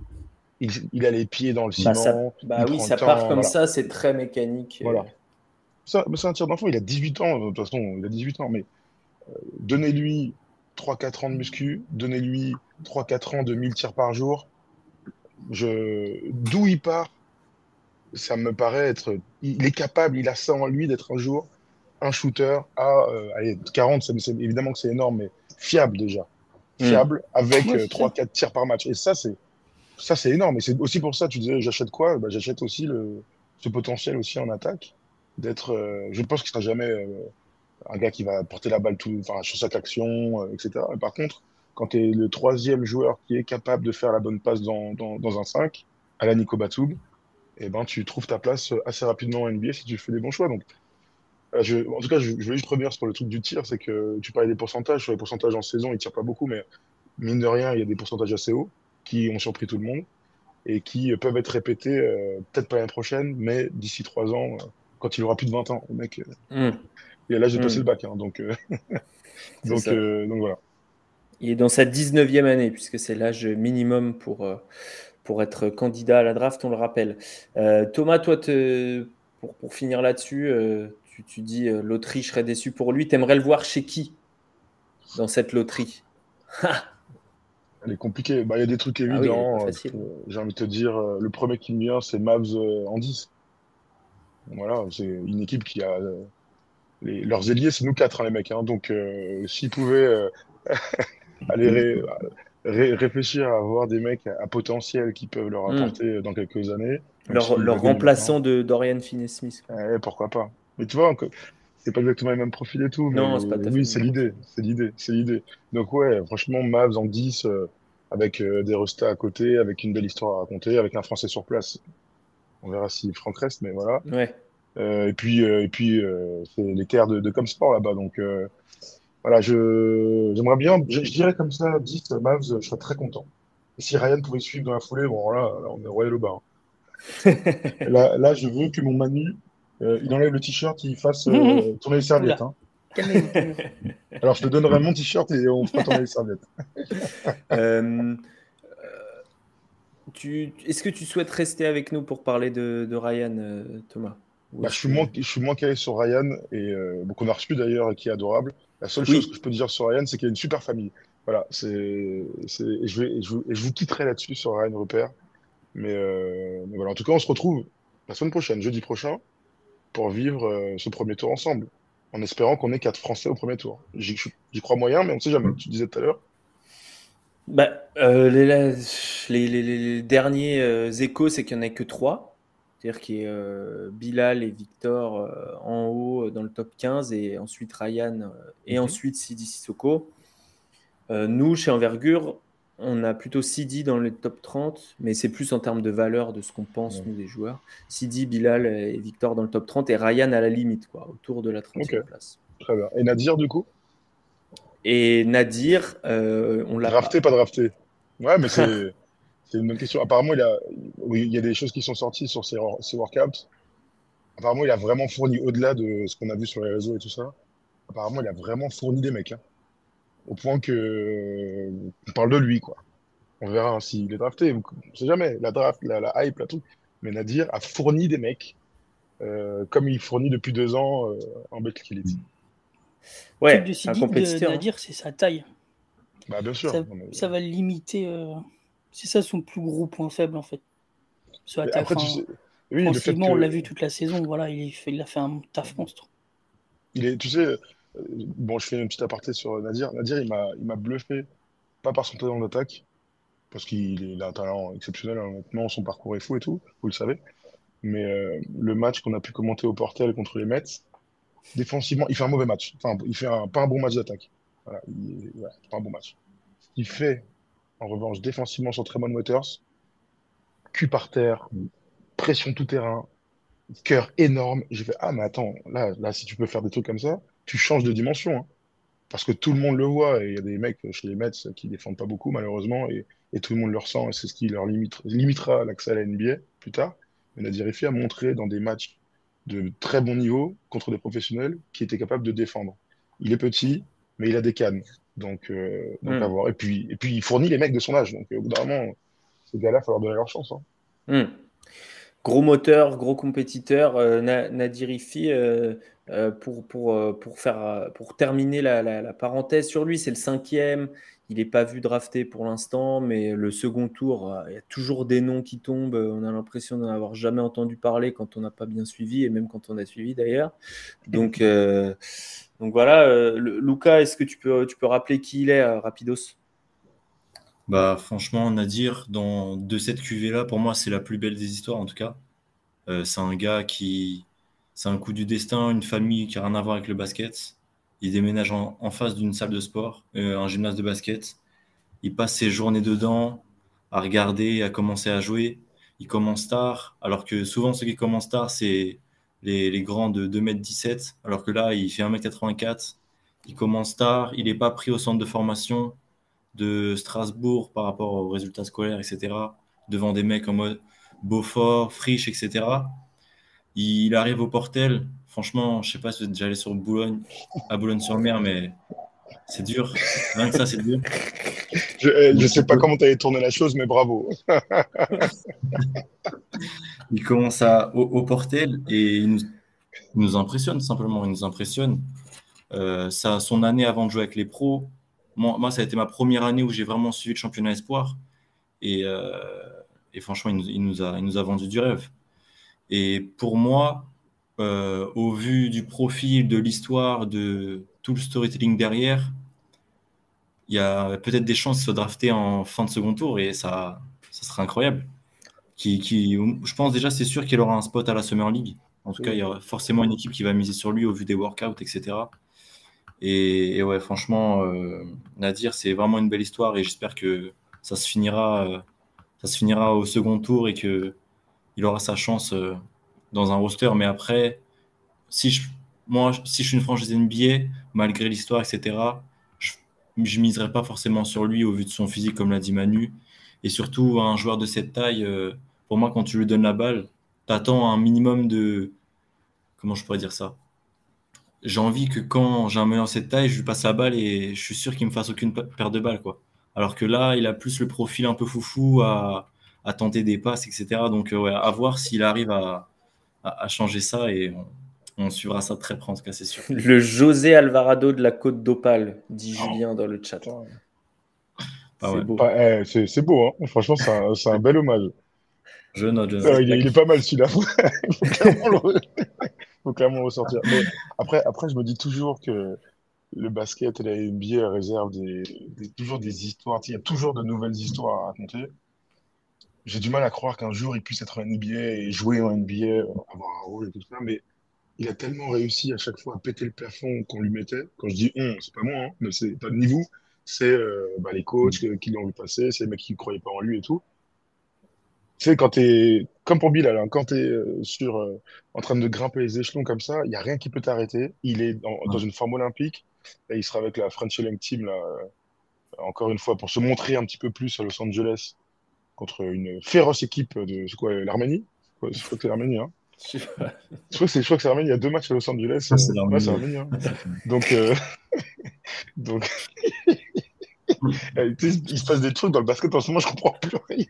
Speaker 4: Il, il a les pieds dans le
Speaker 1: Bah,
Speaker 4: ciment.
Speaker 1: ça, bah
Speaker 4: il
Speaker 1: oui, ça
Speaker 4: temps,
Speaker 1: part comme
Speaker 4: voilà.
Speaker 1: ça, c'est très mécanique. euh.
Speaker 4: Voilà. Ça, mais c'est un tir d'enfant, il a 18 ans, de toute façon, il a 18 ans, mais euh, donnez-lui 3-4 ans de muscu, donnez-lui 3-4 ans de 1000 tirs par jour. Je... D'où il part, ça me paraît être. Il est capable, il a ça en lui d'être un jour un shooter à euh, allez, 40, c'est- c'est- évidemment que c'est énorme, mais fiable déjà. hmm. fiable, avec 3-4 tirs par match. Et ça, c'est ça c'est énorme. Et c'est aussi pour ça, tu disais, j'achète quoi? Bah, J'achète aussi le, ce potentiel aussi en attaque. d'être. je pense qu'il sera jamais un gars qui va porter la balle tout, enfin, sur chaque action, etc. par contre, quand tu es le troisième joueur qui est capable de faire la bonne passe dans, dans, dans un 5, à la Nico Batum, et eh ben, tu trouves ta place assez rapidement en NBA si tu fais des bons choix. Donc, euh, je, en tout cas, je, je voulais juste revenir sur le truc du tir, c'est que tu parlais des pourcentages. Sur les pourcentages en saison, ils tirent pas beaucoup, mais mine de rien, il y a des pourcentages assez hauts qui ont surpris tout le monde et qui peuvent être répétés, euh, peut-être pas l'année prochaine, mais d'ici trois ans, euh, quand il aura plus de 20 ans. Le mec, il a l'âge de passer le bac. Hein, donc, <laughs> donc, donc voilà.
Speaker 1: Il est dans sa 19e année, puisque c'est l'âge minimum pour, euh, pour être candidat à la draft, on le rappelle. Euh, Thomas, toi, te, pour, pour, finir là-dessus, euh, tu, tu, dis l'Autriche serait déçu pour lui. Tu aimerais le voir chez qui dans cette loterie?
Speaker 4: Elle est compliquée. Bah, il y a des trucs ah évidents. J'ai envie de te dire, le premier qui me vient, c'est Mavs en 10. Voilà, c'est une équipe qui a. Les, leurs ailiers, c'est nous quatre, hein, les mecs. Hein. donc, s'ils pouvaient <laughs> aller réfléchir à avoir des mecs à potentiel qui peuvent leur hmm. apporter dans quelques années.
Speaker 1: Leur, leur remplaçant de Dorian Finney-Smith.
Speaker 4: pourquoi pas. Mais tu vois, c'est pas exactement le même profil et tout. non, c'est pas Oui, c'est l'idée. C'est l'idée. C'est l'idée. Donc, ouais, franchement, Mavs en 10, euh, avec euh, des restats à côté, avec une belle histoire à raconter, avec un Français sur place. On verra si Franck reste, mais voilà.
Speaker 1: Ouais.
Speaker 4: Euh, et puis, et puis c'est les terres de, de Comsport là-bas. Donc, voilà, je, j'aimerais bien, je, dirais comme ça, 10 Mavs, je serais très content. Et si Ryan pouvait suivre dans la foulée, bon, là, on est royal au bas. <laughs> Hein. là, là, je veux que mon Manu, euh, il enlève le t-shirt, il fasse euh, mhm. tourner les serviettes. Hein. <laughs> Alors, je te donnerai mon t-shirt et on fera tourner les serviettes. <laughs>
Speaker 1: Euh, tu, est-ce que tu souhaites rester avec nous pour parler de, de Ryan, Thomas?
Speaker 4: Bah, je, suis moins, je suis moins calé sur Ryan, et euh, qu'on a reçu d'ailleurs, et qui est adorable. La seule chose que je peux dire sur Ryan, c'est qu'il a une super famille. Voilà, c'est, je, vais, je, vous, je vous quitterai là-dessus sur Ryan Repère. Mais, euh, mais, voilà, en tout cas, on se retrouve la semaine prochaine, jeudi prochain, pour vivre euh, ce premier tour ensemble, en espérant qu'on ait quatre Français au premier tour. J'y, crois moyen, mais on ne sait jamais. Tu disais tout à l'heure.
Speaker 1: Bah, euh, les, les, les, les, derniers échos, c'est qu'il n'y en a que trois. C'est-à-dire qu'il y a euh, Bilal et Victor euh, en haut euh, dans le top 15 et ensuite Ryan et ensuite Sidi Sissoko. nous, chez Envergure, on a plutôt Sidi dans le top 30, mais c'est plus en termes de valeur de ce qu'on pense, nous, des joueurs. Sidi, Bilal et Victor dans le top 30 et Ryan à la limite, quoi, autour de la 30e place.
Speaker 4: Très bien. Et Nadir, du coup?
Speaker 1: Et Nadir, on l'a.
Speaker 4: Drafté, pas drafté? Ouais, mais c'est. <laughs> C'est une bonne question. Apparemment, il, a, il y a des choses qui sont sorties sur ses, workouts. Apparemment, il a vraiment fourni, au-delà de ce qu'on a vu sur les réseaux et tout ça, apparemment, il a vraiment fourni des mecs. Hein. Au point que on parle de lui, quoi. On verra s'il est drafté. On ne sait jamais. La draft, la, hype, la tout. Mais Nadir a fourni des mecs, euh, comme il fournit depuis deux ans euh, en Betclic.
Speaker 2: Ouais, un compétiteur. Hein. Nadir, c'est sa taille.
Speaker 4: Bah, bien sûr.
Speaker 2: Ça, va limiter. C'est ça son plus gros point faible en fait. Après, on l'a vu toute la saison. Voilà, il, fait, il a fait un taf monstre.
Speaker 4: Il est, tu sais, euh, bon, je fais une petite aparté sur Nadir. Nadir, il m'a, il bluffé, pas par son talent d'attaque, parce qu'il a un talent exceptionnel. Honnêtement, son parcours est fou et tout, vous le savez. Mais euh, le match qu'on a pu commenter au Portel contre les Mets, défensivement, il fait un mauvais match. Enfin, il fait un, pas un bon match d'attaque. Voilà, il, pas un bon match. Ce qu'il fait en revanche, défensivement sur Tremont Motors, cul par terre, pression tout terrain, cœur énorme. Je fais ah mais attends, là, là si tu peux faire des trucs comme ça, tu changes de dimension. Hein. Parce que tout le monde le voit et il y a des mecs chez les Mets qui défendent pas beaucoup malheureusement et, tout le monde le ressent et c'est ce qui leur limitera l'accès à la NBA plus tard. Mais Nadir a montré dans des matchs de très bon niveau contre des professionnels qui étaient capables de défendre. Il est petit, mais il a des cannes. Donc, euh, donc à hmm. voir. Et puis, et puis, il fournit les mecs de son âge. Donc, au bout d'un moment, ces gars-là, il faut leur donner leur chance. Hein.
Speaker 1: Hmm. Gros moteur, gros compétiteur. Euh, Nadirifi, euh, euh, pour, pour, pour, faire, pour terminer la, la, parenthèse sur lui, c'est le cinquième. Il n'est pas vu drafté pour l'instant, mais le second tour, il y a toujours des noms qui tombent. On a l'impression d'en avoir jamais entendu parler quand on n'a pas bien suivi, et même quand on a suivi d'ailleurs. Donc, donc voilà, euh, Lucas, est-ce que tu peux, tu peux rappeler qui il est, euh, Rapidos?
Speaker 3: Bah, franchement, Nadir, dans, de cette cuvée-là, pour moi, c'est la plus belle des histoires, en tout cas. Euh, c'est un gars qui. C'est un coup du destin, une famille qui n'a rien à voir avec le basket. Il déménage en, face d'une salle de sport, un gymnase de basket. Il passe ses journées dedans, à regarder, à commencer à jouer. Il commence tard, alors que souvent, ceux qui commencent tard, c'est les, grands de 2m17, alors que là, il fait 1m84. Il commence tard, il n'est pas pris au centre de formation de Strasbourg par rapport aux résultats scolaires, etc., devant des mecs en mode Beaufort, Friche, etc. Il arrive au Portel. Franchement, je sais pas si vous êtes déjà allé sur Boulogne, à Boulogne-sur-Mer, mais c'est dur. Rien que ça, c'est dur.
Speaker 4: Je ne sais pas comment tu avais tourné la chose, mais bravo.
Speaker 3: il commence à, au, Portel et il nous, impressionne simplement. Il nous impressionne. Euh, ça, son année avant de jouer avec les pros, moi, ça a été ma première année où j'ai vraiment suivi le championnat espoir. Et, euh, franchement, il nous, a, il nous a vendu du rêve. Et pour moi, euh, au vu du profil, de l'histoire, de tout le storytelling derrière, il y a peut-être des chances de se drafter en fin de second tour et ça, ça serait incroyable. Qui, qui, je pense déjà, c'est sûr qu'il aura un spot à la Summer League. En tout cas, il y aura forcément une équipe qui va miser sur lui au vu des workouts, etc. Et, ouais, franchement, euh, Nadir, c'est vraiment une belle histoire et j'espère que ça se finira, euh, ça se finira au second tour et que il aura sa chance euh, dans un roster. Mais après, si je, moi, si je suis une franchise NBA, malgré l'histoire, etc., je, ne miserai pas forcément sur lui au vu de son physique, comme l'a dit Manu. Et surtout, un joueur de cette taille, pour moi, quand tu lui donnes la balle, tu un minimum de. Comment je pourrais dire ça? J'ai envie que quand j'ai un meilleur cette taille, je lui passe la balle et je suis sûr qu'il me fasse aucune perte de balle. Quoi. Alors que là, il a plus le profil un peu foufou à, tenter des passes, etc. Donc, euh, à voir s'il arrive à, changer ça et suivra ça très près, en tout cas, c'est sûr. <laughs>
Speaker 1: Le José Alvarado de la Côte d'Opale, dit oh. Julien dans le chat.
Speaker 4: c'est beau. Eh, c'est beau, hein. franchement, c'est un, un, bel hommage.
Speaker 3: Je note, je
Speaker 4: note. il, est, pas mal celui-là. <laughs> faut clairement ressortir. Mais après, après, je me dis toujours que le basket et la NBA réservent des, toujours des histoires. Il y a toujours de nouvelles histoires à raconter. J'ai du mal à croire qu'un jour il puisse être en NBA et jouer en NBA, avoir un rôle et tout ça. Mais il a tellement réussi à chaque fois à péter le plafond qu'on lui mettait. Quand je dis on, c'est pas moi, hein, mais c'est pas de niveau. C'est euh, bah, les coachs qui l'ont vu passer, c'est les mecs qui ne croyaient pas en lui et tout. Tu sais, quand tu es, comme pour Bilal, hein, quand tu es euh, sur, euh, en train de grimper les échelons comme ça, il n'y a rien qui peut t'arrêter. Il est dans, dans, une forme olympique. et il sera avec la French Young Team, là, euh, encore une fois, pour se montrer un petit peu plus à Los Angeles contre une féroce équipe de quoi, l'Arménie? Je crois que c'est l'Arménie. Hein. Je crois que c'est l'Arménie. Il y a deux matchs à Los Angeles.
Speaker 3: Ah, c'est l'Arménie.
Speaker 4: Hein. donc, <laughs> donc <laughs> il se passe des trucs dans le basket en ce moment, je comprends plus rien.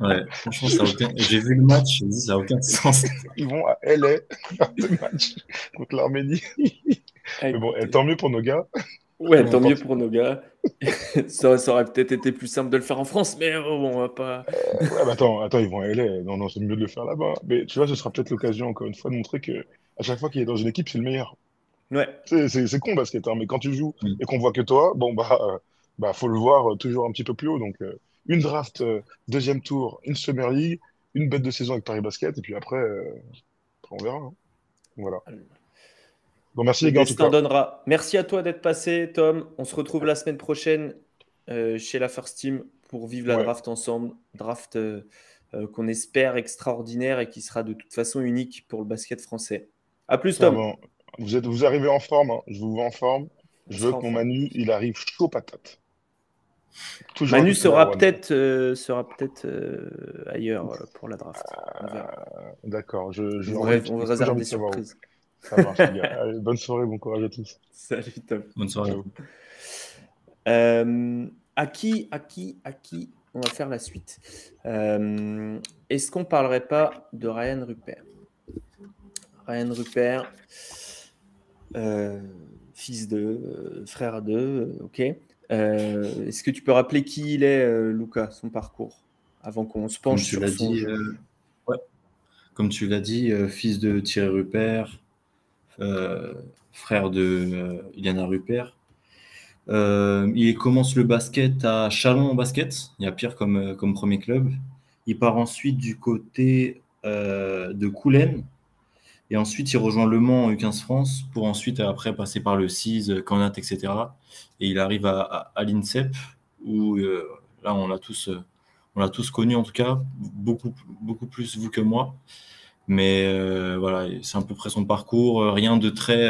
Speaker 3: Ouais, franchement, ça aucun... j'ai vu le match, je me dis, ça n'a aucun sens.
Speaker 4: Ils vont à LA faire le match contre l'Arménie. Mais bon, eh, tant mieux pour nos gars.
Speaker 1: Ouais, tant mieux pour nos gars. <laughs> ça, aurait peut-être été plus simple de le faire en France, mais bon, on va pas.
Speaker 4: Euh, ouais, bah attends, attends, ils vont LA. Non, non, c'est mieux de le faire là-bas. Mais tu vois, ce sera peut-être l'occasion, encore une fois, de montrer que à chaque fois qu'il est dans une équipe, c'est le meilleur.
Speaker 1: Ouais.
Speaker 4: C'est con, basket, hein, mais quand tu joues et qu'on voit que toi, bon, bah, bah, faut le voir euh, toujours un petit peu plus haut. Donc, euh, une draft, deuxième tour, une Summer League, une bête de saison avec Paris Basket, et puis après, on verra. Hein. Voilà. Bon, merci les gars.
Speaker 1: Donnera. Merci à toi d'être passé, Tom. On se retrouve la semaine prochaine chez la First Team pour vivre la draft ensemble. Draft qu'on espère extraordinaire et qui sera de toute façon unique pour le basket français. À plus, Tom.
Speaker 4: Vous, êtes, vous arrivez en forme. Hein. Je vous vois en forme. Je veux que mon Manu, il arrive chaud patate.
Speaker 1: Manu sera peut-être euh, sera peut-être euh, ailleurs euh, pour la draft.
Speaker 4: D'accord. Je, je
Speaker 1: on, on réserve des surprises.
Speaker 4: Ça marche, les gars. Allez, bonne soirée, bon courage à tous.
Speaker 1: Salut Tom.
Speaker 3: Bonne soirée à vous.
Speaker 1: à qui, à qui, à qui on va faire la suite? Est-ce qu'on parlerait pas de Ryan Rupert? Ryan Rupert fils de, euh, frère de, euh, ok. Euh, est-ce que tu peux rappeler qui il est, Lucas, son parcours, avant qu'on se penche sur son
Speaker 3: dit, Comme tu l'as dit, fils de Thierry Rupert, frère de Iliana Rupert. Euh, il commence le basket à Chalon Basket. Il y a pire comme, euh, comme premier club. Il part ensuite du côté euh, de Coulennes. Et ensuite, il rejoint Le Mans en U15 France pour ensuite, après, passer par le CIS, Canat, etc. Et il arrive à, l'INSEP où là, on l'a tous, tous connu en tout cas, beaucoup, beaucoup plus vous que moi. Mais voilà, c'est à peu près son parcours. Rien de très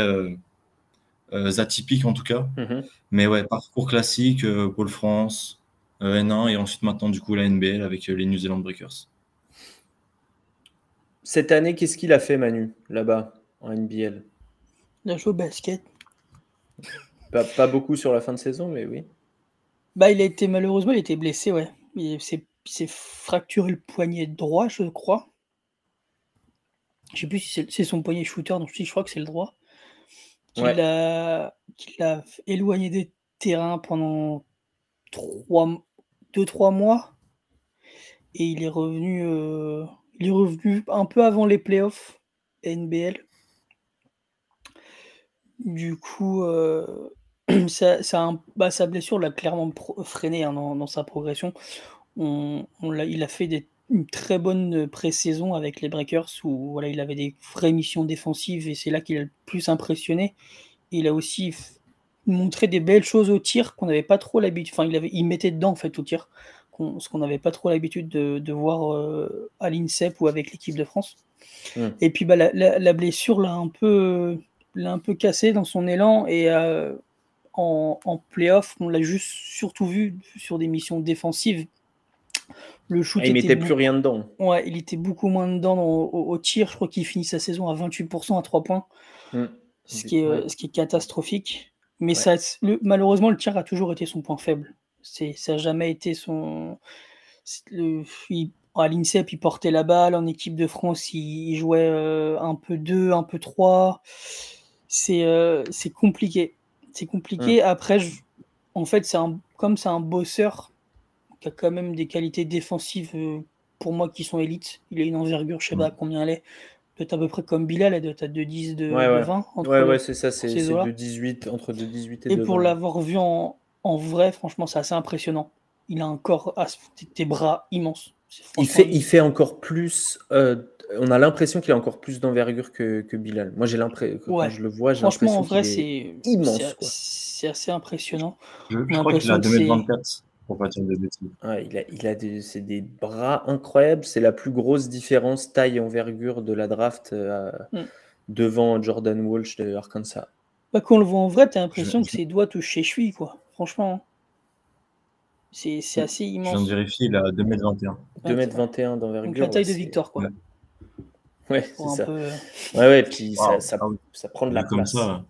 Speaker 3: euh, atypiques en tout cas. Mhm. Mais ouais, parcours classique, euh, Pôle France, euh, N1 et ensuite maintenant du coup la NBL avec les New Zealand Breakers.
Speaker 1: Cette année, qu'est-ce qu'il a fait Manu là-bas en NBL
Speaker 2: Il a joué au basket.
Speaker 1: Pas, beaucoup sur la fin de saison, mais oui.
Speaker 2: Bah, il a été malheureusement, il était blessé, ouais. Il s'est fracturé le poignet droit, je crois. Je sais plus si c'est son poignet shooter, donc je crois que c'est le droit qu'il a, éloigné des terrains pendant 2-3 mois. Et il est revenu euh, il est revenu un peu avant les playoffs NBL. Du coup, euh, <clears throat> ça, bah, sa blessure l'a clairement freiné hein, dans, sa progression. On, il a fait des une très bonne pré-saison avec les Breakers où voilà, il avait des vraies missions défensives et c'est là qu'il a le plus impressionné. Il a aussi montré des belles choses au tir qu'on n'avait pas trop l'habitude. Enfin, il, avait, il mettait dedans en fait au tir, ce qu'on n'avait pas trop l'habitude de, voir euh, à l'INSEP ou avec l'équipe de France. Et puis bah, la, blessure l'a un peu un peu cassé dans son élan et euh, en, en playoff, on l'a juste surtout vu sur des missions défensives
Speaker 1: le shoot ah, il mettait plus rien dedans.
Speaker 2: Ouais, il était beaucoup moins dedans au, tir. Je crois qu'il finit sa saison à 28% à 3 points, hmm. ce, qui est, ce qui est catastrophique. Mais ça, malheureusement, le tir a toujours été son point faible. C'est, ça n'a jamais été son. à l'INSEP, il portait la balle. En équipe de France, il, jouait euh, un peu 2, un peu 3. C'est, euh, c'est compliqué. C'est compliqué. Hmm. Après, en fait, c'est un, comme c'est un bosseur, qui a quand même des qualités défensives euh, pour moi qui sont élites. Il a une envergure, je sais pas combien elle est. Peut-être à peu près comme Bilal, elle doit être de 10, de, 20.
Speaker 1: Entre ouais, ouais, c'est ça, c'est de 18, entre de 18 et,
Speaker 2: et pour l'avoir vu en, en, vrai, franchement, c'est assez impressionnant. Il a un corps, des bras immenses.
Speaker 1: Il fait, il fait encore plus. Euh, on a l'impression qu'il a encore plus d'envergure que, que, Bilal. Moi, j'ai l'impression, quand je le vois, j'ai
Speaker 2: Franchement, en vrai, c'est immense. C'est assez impressionnant.
Speaker 3: Je, je crois qu'il a 2m24
Speaker 1: il a, il a des, c'est des bras incroyables. C'est la plus grosse différence taille-envergure de la draft euh, mm. devant Jordan Walsh de Arkansas.
Speaker 2: Bah, quand on le voit en vrai, tu as l'impression que ses doigts touchent ses chevilles, quoi. Franchement. C'est, c'est assez immense. Je
Speaker 3: viens de vérifier, il a 2m21.
Speaker 1: 2m21 d'envergure.
Speaker 2: Donc la taille de Victor, quoi.
Speaker 1: Ouais, c'est ça. Ouais, ouais, puis ça, ça, ça, prend de la place. Ça,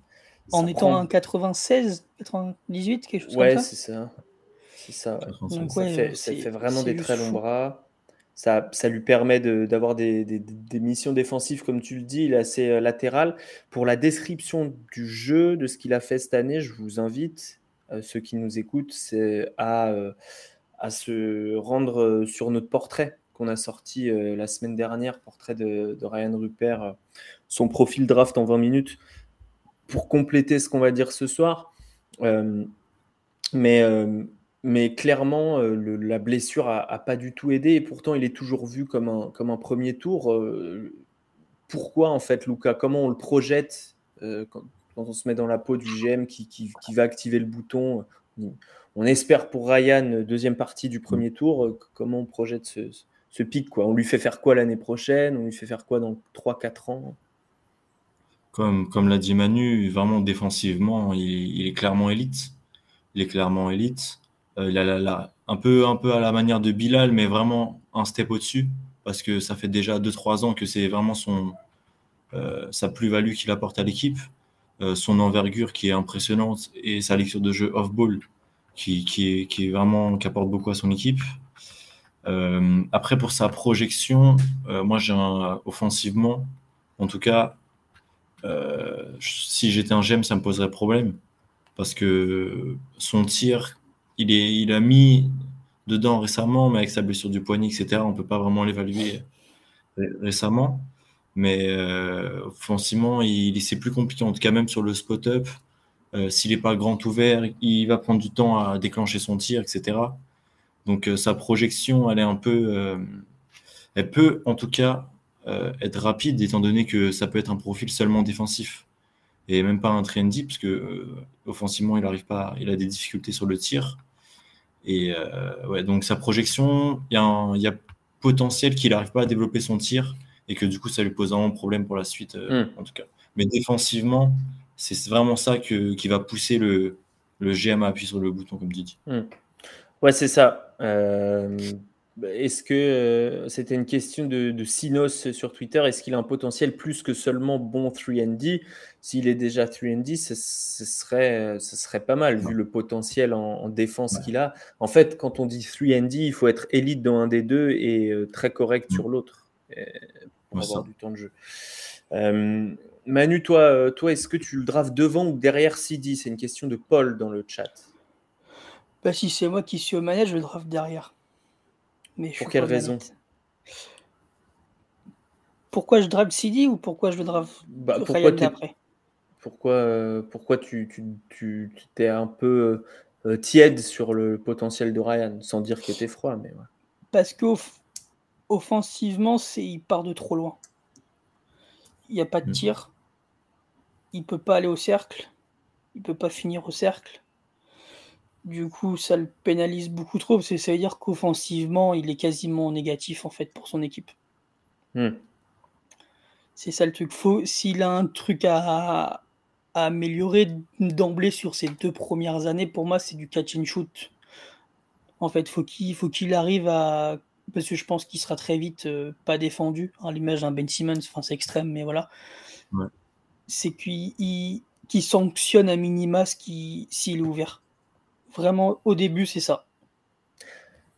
Speaker 2: en étant un 96, 98, quelque chose
Speaker 1: ouais,
Speaker 2: comme
Speaker 1: ça. Ouais, c'est ça ça. ça, fait, vraiment des très longs bras. Ça, ça, lui permet d'avoir des, des, missions défensives, comme tu le dis, il est assez euh, latéral. Pour la description du jeu, de ce qu'il a fait cette année, je vous invite, euh, ceux qui nous écoutent, à, euh, à se rendre sur notre portrait qu'on a sorti la semaine dernière, portrait de, de Ryan Rupert, son profil draft en 20 minutes, pour compléter ce qu'on va dire ce soir. mais mais clairement, euh, la blessure a, pas du tout aidé et pourtant il est toujours vu comme un, comme un premier tour. Euh, pourquoi en fait, Luca Comment on le projette euh, quand, on se met dans la peau du GM qui, qui, va activer le bouton? On espère pour Ryan, deuxième partie du premier tour, comment on projette ce, ce pic quoi? On lui fait faire quoi l'année prochaine? On lui fait faire quoi dans 3-4 ans?
Speaker 3: Comme, comme l'a dit Manu, vraiment défensivement, il, il est clairement élite. Il est clairement élite. Euh, un, peu, un peu à la manière de Bilal, mais vraiment un step au-dessus, parce que ça fait déjà 2-3 ans que c'est vraiment son, euh, sa plus-value qu'il apporte à l'équipe, euh, son envergure qui est impressionnante et sa lecture de jeu off-ball qui, qui, est, qui est vraiment qui apporte beaucoup à son équipe. après, pour sa projection, moi, j'ai offensivement, en tout cas, si j'étais un GEM, ça me poserait problème parce que son tir il, est, il a mis dedans récemment, mais avec sa blessure du poignet, etc., on ne peut pas vraiment l'évaluer récemment. Mais euh, offensivement, il, c'est plus compliqué. En tout cas, même sur le spot-up, S'il n'est pas grand ouvert, il va prendre du temps à déclencher son tir, etc. Donc sa projection, elle est un peu, elle peut en tout cas être rapide, étant donné que ça peut être un profil seulement défensif et même pas un trendy, parce que offensivement, il arrive pas, il a des difficultés sur le tir. Et ouais, donc sa projection, il y, a potentiel qu'il n'arrive pas à développer son tir et que du coup, ça lui pose un problème pour la suite, hmm. en tout cas. Mais défensivement, c'est vraiment ça que, qui va pousser le, le GM à appuyer sur le bouton, comme tu dis.
Speaker 1: Hmm. Ouais, c'est ça. Euh, est-ce que euh, c'était une question de, de, Sinos sur Twitter Est-ce qu'il a un potentiel plus que seulement bon 3D S'il est déjà 3D, ce, ce, serait, ce serait pas mal vu le potentiel en, défense qu'il a. En fait, quand on dit 3D, il faut être élite dans un des deux et euh, très correct sur l'autre pour avoir du temps de jeu. Manu, toi, euh, toi est-ce que tu le drafts devant ou derrière CD C'est une question de Paul dans le chat.
Speaker 2: Bah, si c'est moi qui suis au manège, je le draft derrière.
Speaker 1: Mais Pour quelle raison
Speaker 2: Pourquoi je draft CD ou pourquoi je le draft
Speaker 1: bah, pourquoi après Pourquoi, euh, pourquoi tu, tu, tu t'es un peu euh, tiède sur le potentiel de Ryan, sans dire qu'il était froid mais
Speaker 2: Parce qu'offensivement, c'est il part de trop loin. Il n'y a pas de mmh. tir il peut pas aller au cercle, il peut pas finir au cercle. Du coup, ça le pénalise beaucoup trop, parce que ça veut dire qu'offensivement, il est quasiment négatif en fait pour son équipe. Hmm. C'est ça le truc. Faut, s'il a un truc à, améliorer d'emblée sur ses deux premières années, pour moi, c'est du catch and shoot. En fait, faut qu'il faut qu'il arrive à parce que je pense qu'il sera très vite euh, pas défendu à l'image d'un Ben Simmons. Enfin, c'est extrême, mais voilà c'est qu'il sanctionne à minima s'il est ouvert. Vraiment, au début, c'est ça.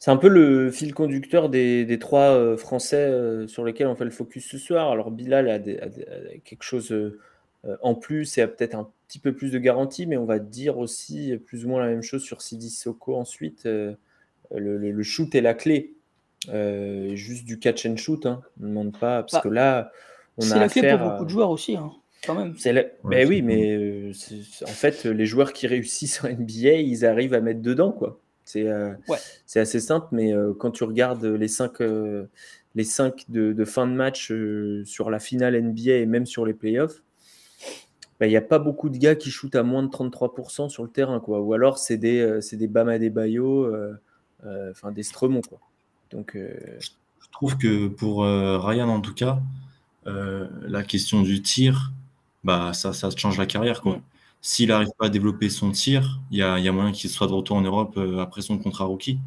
Speaker 1: C'est un peu le fil conducteur des, trois euh, Français euh, sur lesquels on fait le focus ce soir. Alors Bilal a, quelque chose euh, en plus et a peut-être un petit peu plus de garantie, mais on va dire aussi plus ou moins la même chose sur Sidi Soko ensuite. Le, shoot est la clé. juste du catch and shoot, hein. on ne demande pas, parce bah, que là,
Speaker 2: on a C'est la clé pour beaucoup de joueurs aussi. Hein quand même.
Speaker 1: Ben oui, mais euh, en fait, les joueurs qui réussissent en NBA, ils arrivent à mettre dedans, quoi. C'est euh, c'est assez simple, mais euh, quand tu regardes les 5 les cinq de, de, fin de match sur la finale NBA et même sur les playoffs, ben, il n'y a pas beaucoup de gars qui shootent à moins de 33% sur le terrain, quoi. Ou alors c'est des, des Bama des Bayo, enfin des Stremont, quoi. Donc,
Speaker 3: Je trouve que pour Ryan, en tout cas, la question du tir, bah ça, ça change la carrière. quoi. Mm. S'il n'arrive pas à développer son tir, il y a, y a, moyen qu'il soit de retour en Europe euh, après son contrat rookie.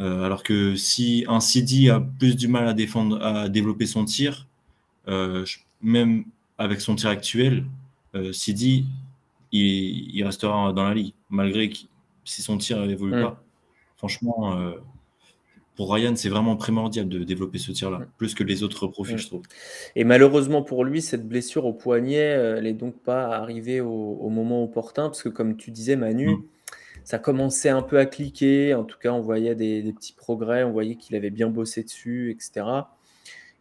Speaker 3: Euh, alors que si un CD a plus du mal à, défendre, à développer son tir, euh, même avec son tir actuel, CD, il, il, restera dans la ligue, malgré que si son tir évolue mm. pas. Franchement, pour Ryan, c'est vraiment primordial de développer ce tir-là, plus que les autres profils, je trouve.
Speaker 1: Et malheureusement pour lui, cette blessure au poignet, euh, elle n'est donc pas arrivée au, moment opportun, parce que comme tu disais, Manu, mm. ça commençait un peu à cliquer. En tout cas, on voyait des, petits progrès, on voyait qu'il avait bien bossé dessus, etc.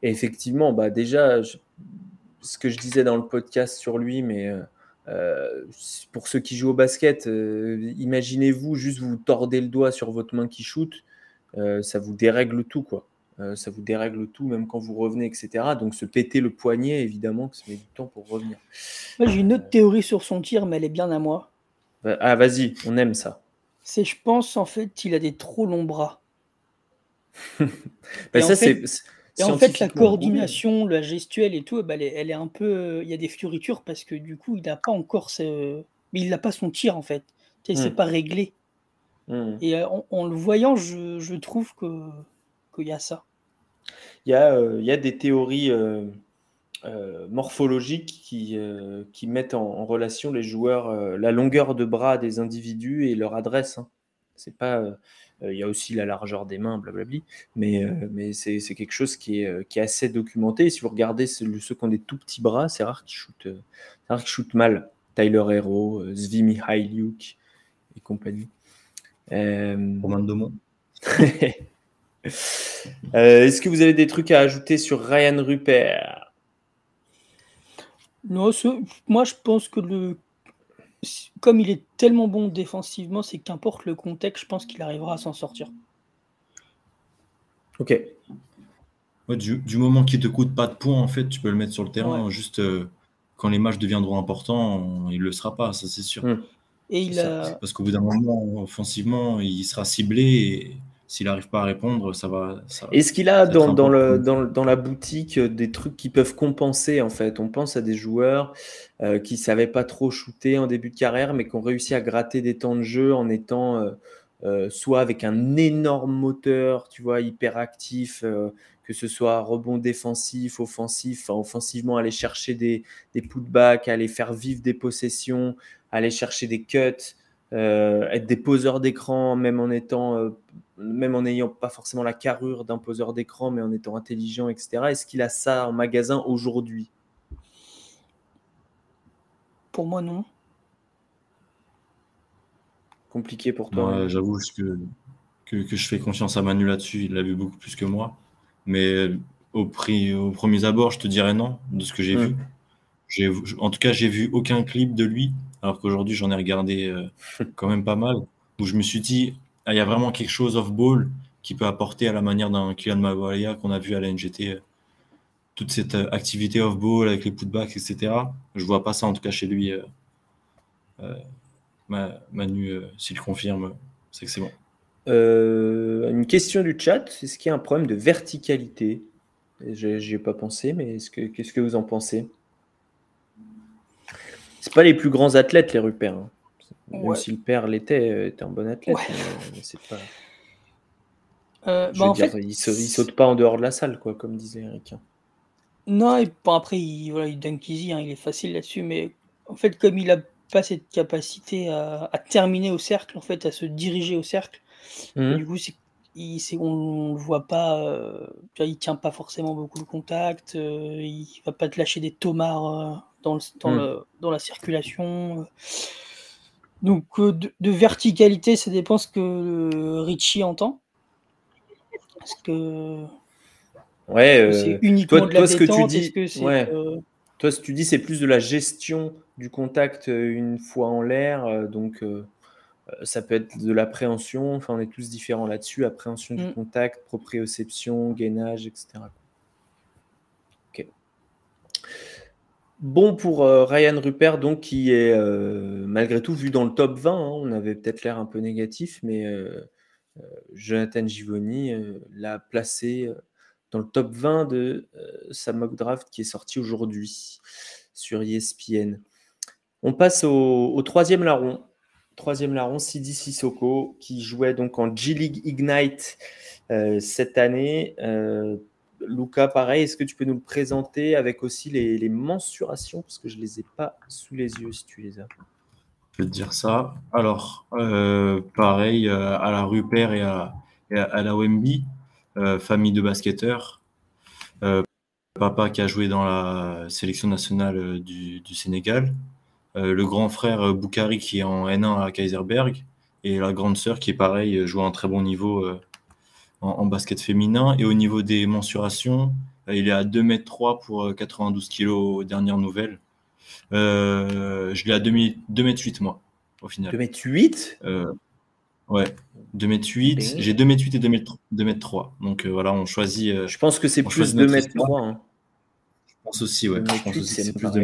Speaker 1: Et effectivement, bah déjà, ce que je disais dans le podcast sur lui, mais euh, euh, pour ceux qui jouent au basket, imaginez-vous juste vous tordez le doigt sur votre main qui shoot euh, ça vous dérègle tout, quoi. Euh, ça vous dérègle tout, même quand vous revenez, etc. Donc se péter le poignet, évidemment, que ça met du temps pour revenir.
Speaker 2: Moi, j'ai une autre théorie sur son tir, mais elle est bien à moi.
Speaker 1: Ah, vas-y, on aime ça.
Speaker 2: C'est, je pense, en fait, qu'il a des trop longs bras. <laughs>
Speaker 1: Ben, ça, c'est.
Speaker 2: Et en fait, la coordination, la gestuelle et tout, bah, elle, est, un peu. Il y a des fioritures parce que du coup, il n'a pas encore. Mais il n'a pas son tir, en fait. C'est hmm. pas réglé. Mmh. Et euh, en, le voyant, je, trouve qu'il y a ça.
Speaker 1: Il y a, euh, il y a des théories euh, morphologiques qui, qui mettent en, relation les joueurs, la longueur de bras des individus et leur adresse. Hein. C'est pas, il y a aussi la largeur des mains, blablabli, mais, mais c'est, quelque chose qui est, qui est assez documenté. si vous regardez ceux, qui ont des tout petits bras, c'est rare qu'ils shootent, shootent mal. Tyler Hero, Zvimi Hailiuk et compagnie.
Speaker 3: Euh... Romain de <laughs>
Speaker 1: euh, Est-ce que vous avez des trucs à ajouter sur Ryan Rupert?
Speaker 2: Non, moi je pense que le comme il est tellement bon défensivement, c'est qu'importe le contexte, je pense qu'il arrivera à s'en sortir.
Speaker 1: Ok.
Speaker 3: du, moment qu'il te coûte pas de points, en fait, tu peux le mettre sur le terrain. Juste euh, quand les matchs deviendront importants, il le sera pas, ça c'est sûr.
Speaker 2: Hmm. Et il
Speaker 3: Parce qu'au bout d'un moment, offensivement, il sera ciblé et s'il n'arrive pas à répondre, ça va.
Speaker 1: Est-ce qu'il a dans, dans, le, dans, la boutique euh, des trucs qui peuvent compenser en fait? On pense à des joueurs euh, qui ne savaient pas trop shooter en début de carrière, mais qui ont réussi à gratter des temps de jeu en étant euh, soit avec un énorme moteur, tu vois, hyper actif, que ce soit rebond défensif, offensif, offensivement aller chercher des, des putbacks, aller faire vivre des possessions, aller chercher des cuts. Euh, être des poseurs d'écran, même en étant, euh, même en n'ayant pas forcément la carrure d'un poseur d'écran, mais en étant intelligent, etc. Est-ce qu'il a ça en magasin aujourd'hui?
Speaker 2: Pour moi, non.
Speaker 1: Compliqué pour toi.
Speaker 3: J'avoue que, que, je fais confiance à Manu là-dessus. Il l'a vu beaucoup plus que moi. Mais au, prix, au premier abord, je te dirais non, de ce que j'ai vu. En tout cas, j'ai vu aucun clip de lui alors qu'aujourd'hui, j'en ai regardé euh, <laughs> quand même pas mal, où je me suis dit, ah, il y a vraiment quelque chose off-ball qui peut apporter à la manière d'un Kylian Maguire qu'on a vu à la NGT. Euh, toute cette euh, activité off-ball avec les putbacks, etc. Je vois pas ça en tout cas chez lui. Manu, s'il confirme, c'est que c'est bon.
Speaker 1: Une question du chat, est-ce qu'il y a un problème de verticalité? J'y ai pas pensé, mais qu'est-ce que vous en pensez? C'est pas les plus grands athlètes, les Rupert. Hein. Même si le père l'était, euh, était un bon athlète. Mais, c'est pas. Euh, bah, dire, il, saute, pas en dehors de la salle, quoi, comme disait Eric. Hein.
Speaker 2: Non, et bon, après, il, voilà, il dunk easy, hein, il est facile là-dessus, mais en fait, comme il a pas cette capacité à, terminer au cercle, en fait, à se diriger au cercle, mmh. du coup, c'est, il, on, ne le voit pas, euh, il tient pas forcément beaucoup de contact, euh, il va pas te lâcher des tomards dans, hmm. dans, la circulation. Donc euh, de, verticalité, ça dépend ce que Richie entend. Parce que
Speaker 1: ouais, euh, c'est uniquement toi, de la ce que tu dis, euh, toi ce que tu dis, c'est plus de la gestion du contact une fois en l'air, donc ça peut être de l'appréhension. Enfin, on est tous différents là-dessus appréhension du hmm. contact, proprioception, gainage, etc. Bon pour euh, Ryan Rupert, donc, qui est euh, malgré tout vu dans le top 20. Hein. on avait peut-être l'air un peu négatif, mais euh, Jonathan Givoni l'a placé dans le top 20 de sa mock draft qui est sorti aujourd'hui sur ESPN. On passe au, troisième larron. Troisième larron, Sidi Sissoko, qui jouait donc en G-League Ignite cette année Luca, pareil, est-ce que tu peux nous le présenter avec aussi les, mensurations? Parce que je ne les ai pas sous les yeux si tu les as.
Speaker 3: Je peux te dire ça. Alors, euh, pareil, euh, à la Rupert et à, la Wemby, euh, famille de basketteurs. papa qui a joué dans la sélection nationale du Sénégal. Le grand frère Boukari qui est en N1 à Kaiserberg. Et la grande sœur qui est pareil, joue à un très bon niveau en, basket féminin. Et au niveau des mensurations, euh, il est à 2m3 pour 92 kg aux dernières nouvelles. Euh, je l'ai à 2m, 2m8 moi, au final.
Speaker 1: 2m8
Speaker 3: euh, Ouais, 2m8. J'ai 2m8 et 2m3. Donc voilà, on choisit.
Speaker 1: je pense que c'est plus 2m3. Hein.
Speaker 3: Je pense aussi, ouais. Je pense aussi c'est plus de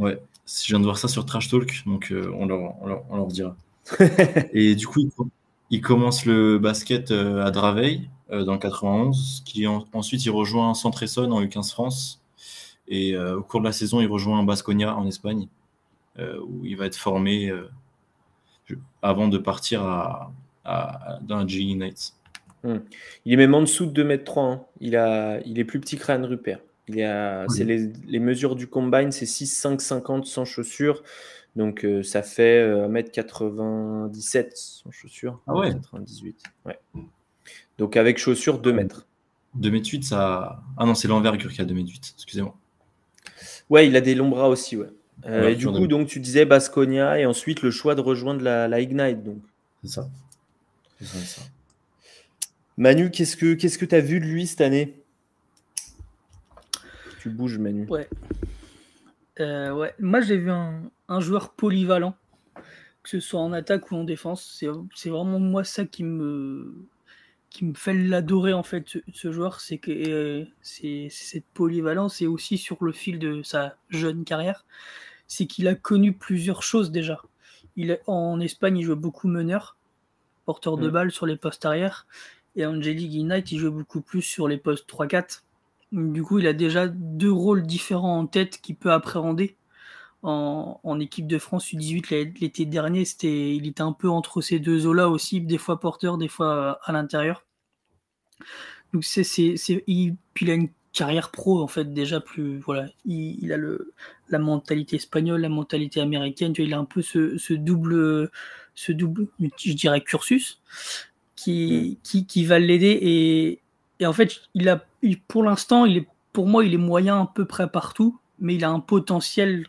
Speaker 3: Ouais, je viens de voir ça sur Trash Talk, donc on, leur, on, leur, on, leur, dira. <laughs> et du coup, il commence le basket euh, à Draveil euh, dans le 91, qui ensuite il rejoint Centre-Essonne en U15 France. Et euh, au cours de la saison, il rejoint Basconia en Espagne, où il va être formé avant de partir à, dans la G Knights.
Speaker 1: Hmm. Il est même en dessous de 2m3. Hein. Il, a, il est plus petit que Ryan Rupert. Il a, c'est les, les, mesures du combine, c'est 6, 5, 50 sans chaussures. Donc euh, ça fait 1m97 euh, sans chaussures.
Speaker 3: Ah ouais
Speaker 1: 98. Ouais. Donc avec chaussures 2 mètres.
Speaker 3: 2m8, ça. Ah non, c'est l'envergure qui a 2m8, excusez-moi.
Speaker 1: Ouais, il a des longs bras aussi, ouais. Euh, et du coup, donc tu disais Basconia et ensuite le choix de rejoindre la, Ignite. Donc.
Speaker 3: C'est ça. ça.
Speaker 1: Manu, qu'est-ce que qu'est-ce que tu as vu de lui cette année? Tu bouges, Manu.
Speaker 2: Ouais. Euh, ouais. Moi, j'ai vu un, joueur polyvalent, que ce soit en attaque ou en défense. C'est vraiment moi ça qui me, qui me fait l'adorer en fait, ce, joueur. C'est que euh, c'est cette polyvalence et aussi sur le fil de sa jeune carrière, c'est qu'il a connu plusieurs choses déjà. Il est, en Espagne, il joue beaucoup meneur, porteur de mm. balle sur les postes arrière. Et en J-League Ignite, il joue beaucoup plus sur les postes 3-4. Du coup, il a déjà deux rôles différents en tête qu'il peut appréhender. En, équipe de France U18 l'été dernier, c'était, il était un peu entre ces deux eaux-là aussi, des fois porteur, des fois à l'intérieur. Donc c'est, c'est, il, puis il a une carrière pro en fait déjà plus voilà, il, a le la mentalité espagnole, la mentalité américaine, tu vois, il a un peu ce, double ce double, je dirais cursus qui, mm. qui, qui va l'aider et, et en fait il a pour l'instant, il est, pour moi, il est moyen à peu près partout, mais il a un potentiel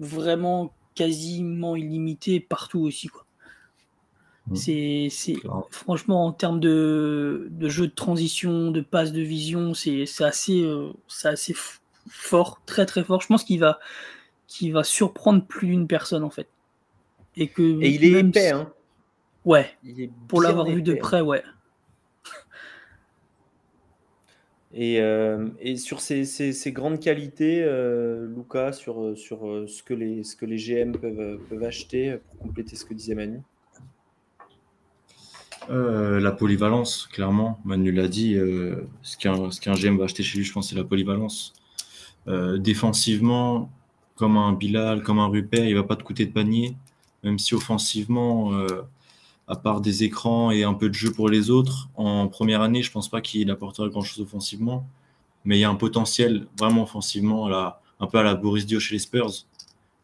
Speaker 2: vraiment quasiment illimité partout aussi. Quoi. Mmh. C'est, franchement en termes de, de, jeu de transition, de passe de vision, c'est, assez, euh, assez fort, très très fort. Je pense qu'il va, qu'il va surprendre plus d'une personne en fait.
Speaker 1: Et que et il est épais, hein.
Speaker 2: Ouais. pour l'avoir vu de près, ouais.
Speaker 1: Euh, et, sur ces, grandes qualités, euh, Lucas, sur, euh, ce, que les, GM peuvent, acheter, pour compléter ce que disait Manu?
Speaker 3: La polyvalence, clairement. Manu l'a dit. ce qu'un GM va acheter chez lui, je pense, c'est la polyvalence. défensivement, comme un Bilal, comme un Rupert, il va pas te coûter de panier. Même si offensivement, à part des écrans et un peu de jeu pour les autres. En première année, je pense pas qu'il apporterait grand-chose offensivement, mais il y a un potentiel vraiment offensivement, un peu à la Boris Dio chez les Spurs,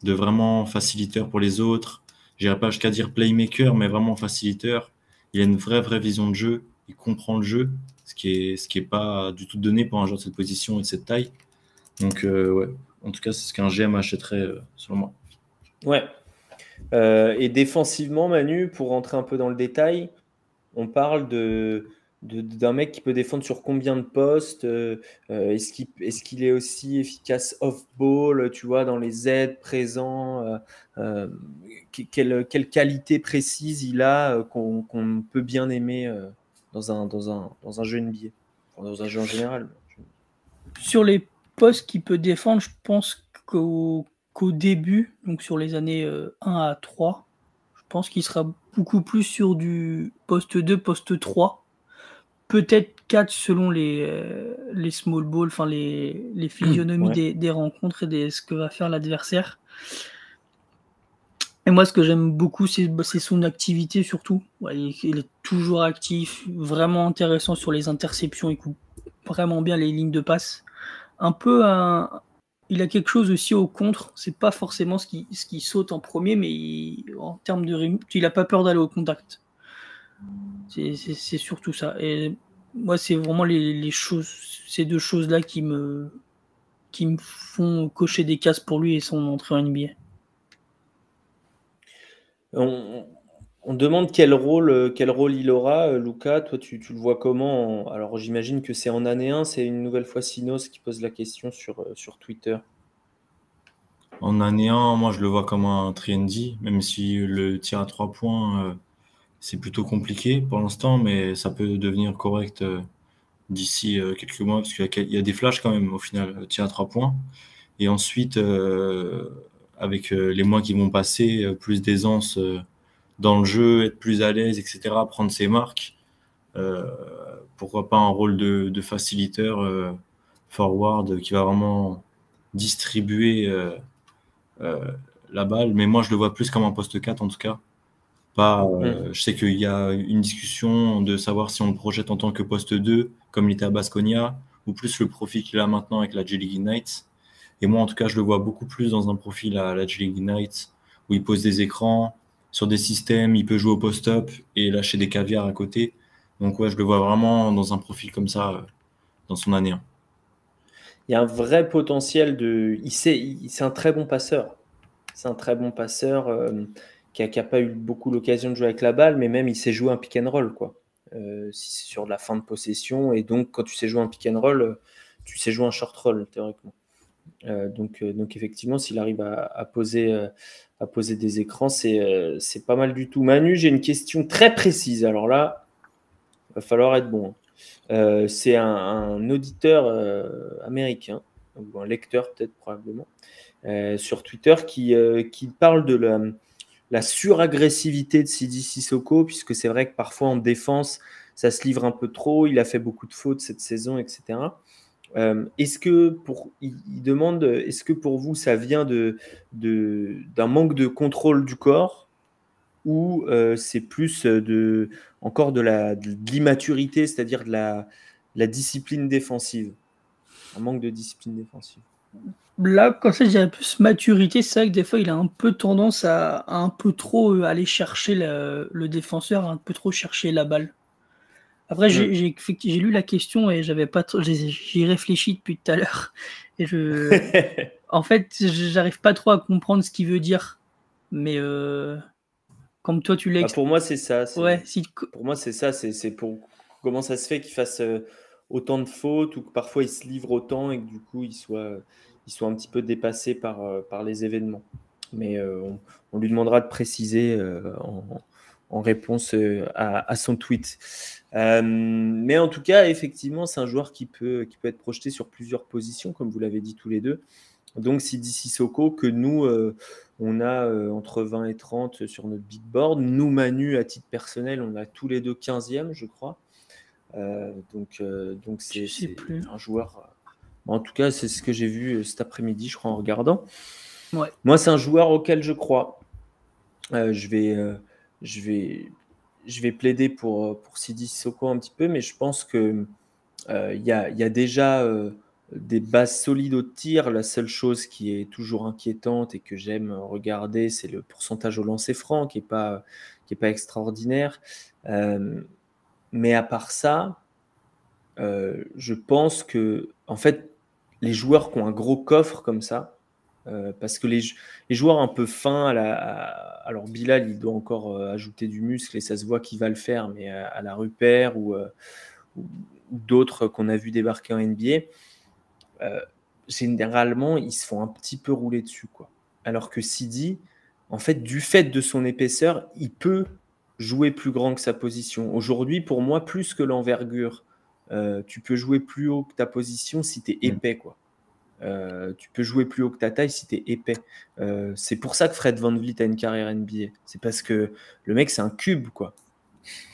Speaker 3: de vraiment facilitateur pour les autres. J'irai pas jusqu'à dire playmaker, mais vraiment facilitateur. Il a une vraie, vraie vision de jeu. Il comprend le jeu, ce qui est, ce qui est pas du tout donné pour un joueur de cette position et de cette taille. Donc, euh, ouais, en tout cas, c'est ce qu'un GM achèterait, euh, selon moi.
Speaker 1: Ouais, euh, et défensivement, Manu, pour rentrer un peu dans le détail, on parle de, d'un mec qui peut défendre sur combien de postes euh, euh, Est-ce qu'il est, qu'il est, aussi efficace off-ball, tu vois, dans les aides présents quelle, quelle, qualité précise il a qu'on peut bien aimer dans, un, dans, un, dans un jeu NBA Dans un jeu en général
Speaker 2: Sur les postes qu'il peut défendre, je pense qu'au qu'au début, donc sur les années 1 euh, à 3, je pense qu'il sera beaucoup plus sur du poste 2, poste 3. Peut-être 4 selon les, euh, les small balls, enfin les, les <clears throat> physionomies des, rencontres et des, ce que va faire l'adversaire. Et moi, ce que j'aime beaucoup, c'est bah, son activité surtout. il, est toujours actif, vraiment intéressant sur les interceptions, il coupe vraiment bien les lignes de passe. Un peu un, il a quelque chose aussi au contre. C'est pas forcément ce qui, ce qui saute en premier, mais en termes de il a pas peur d'aller au contact. C'est surtout ça. Et moi, c'est vraiment les, choses, ces deux choses-là qui me, qui me font cocher des cases pour lui et son entrée en NBA.
Speaker 1: On demande quel rôle, rôle il aura, euh, Luca. Toi, tu, le vois comment Alors, j'imagine que c'est en année 1. C'est une nouvelle fois Sinos qui pose la question sur, euh, Twitter.
Speaker 3: En année 1, moi, je le vois comme un trendy, même si le tir à 3 points, euh, c'est plutôt compliqué pour l'instant, mais ça peut devenir correct d'ici quelques mois, parce qu'il y, a des flashs quand même, au final, tir à 3 points. Et ensuite, avec les mois qui vont passer, plus d'aisance dans le jeu, être plus à l'aise, etc., prendre ses marques. Euh, pourquoi pas un rôle de, de facilitateur euh, forward qui va vraiment distribuer euh, la balle. Mais moi, je le vois plus comme un poste 4 en tout cas. Pas. Je sais qu'il y a une discussion de savoir si on le projette en tant que poste 2, comme il était à Basconia, ou plus le profil qu'il a maintenant avec la J-League Ignite. Et moi, en tout cas, je le vois beaucoup plus dans un profil à la J-League Ignite, où il pose des écrans, sur des systèmes, il peut jouer au post-up et lâcher des caviars à côté. Donc ouais, je le vois vraiment dans un profil comme ça euh, dans son année 1.
Speaker 1: Il y a un vrai potentiel de... Il c'est un très bon passeur. C'est un très bon passeur euh, qui n'a pas eu beaucoup l'occasion de jouer avec la balle, mais même il sait jouer un pick and roll. Quoi. Euh, sur la fin de possession. Et donc, quand tu sais jouer un pick and roll, tu sais jouer un short roll, théoriquement. donc effectivement, s'il arrive à, poser, à poser des écrans, c'est c'est pas mal du tout. Manu, j'ai une question très précise. Alors là, il va falloir être bon. Hein. c'est un, auditeur américain, ou un lecteur peut-être probablement, sur Twitter qui, qui parle de la, la suragressivité de Sidi Sissoko, puisque c'est vrai que parfois en défense, ça se livre un peu trop, il a fait beaucoup de fautes cette saison, etc. Euh, est-ce que pour, il, demande, est-ce que pour vous ça vient de, d'un manque de contrôle du corps ou euh, c'est plus de, encore de, la, de l'immaturité, c'est-à-dire de la, la discipline défensive, un manque de discipline défensive
Speaker 2: Là, quand ça, j'ai plus maturité, c'est vrai que des fois, il a un peu tendance à, un peu trop euh, aller chercher le, défenseur, un peu trop chercher la balle. Après, j'ai lu la question et j'avais pas j'y réfléchi depuis tout à l'heure. <laughs> Et je, <laughs> en fait, j'arrive pas trop à comprendre ce qu'il veut dire. Mais euh, comme toi, tu l'as.
Speaker 1: Bah, pour moi, c'est ça.
Speaker 2: Ouais,
Speaker 1: Pour moi, c'est ça. C'est pour comment ça se fait qu'il fasse euh, autant de fautes ou que parfois il se livre autant et que du coup il soit, il soit un petit peu dépassé par, euh, par les événements. Mais on, on, lui demandera de préciser en, en réponse euh, à, son tweet. Euh, mais en tout cas, effectivement, c'est un joueur qui peut, qui peut être projeté sur plusieurs positions, comme vous l'avez dit tous les deux. Donc, Sidi Sissoko, que nous, euh, on a entre 20 et 30 sur notre big board. Nous, Manu, à titre personnel, on a tous les deux 15e, je crois. donc, donc c'est un joueur. En tout cas, c'est ce que j'ai vu cet après-midi, je crois, en regardant. Moi, c'est un joueur auquel je crois. je vais je vais, je vais plaider pour, pour Sidi Soko un petit peu, mais je pense qu'il euh, y, a, y, a, déjà euh, des bases solides au tir. La seule chose qui est toujours inquiétante et que j'aime regarder, c'est le pourcentage au lancer franc qui n'est pas, pas extraordinaire. Euh, mais à part ça, je pense que, en fait, les joueurs qui ont un gros coffre comme ça, euh, parce que les, joueurs un peu fins, à la, alors Bilal, il doit encore euh, ajouter du muscle et ça se voit qu'il va le faire, mais à, la Rupert ou, euh, ou d'autres qu'on a vu débarquer en NBA, généralement, ils se font un petit peu rouler dessus. Quoi. Alors que Sidi, en fait, du fait de son épaisseur, il peut jouer plus grand que sa position. Aujourd'hui, pour moi, plus que l'envergure, tu peux jouer plus haut que ta position si tu es mmh. épais. Quoi. Euh, tu peux jouer plus haut que ta taille si tu es épais. Euh, c'est pour ça que Fred Van Vliet a une carrière NBA. C'est parce que le mec, c'est un cube, quoi.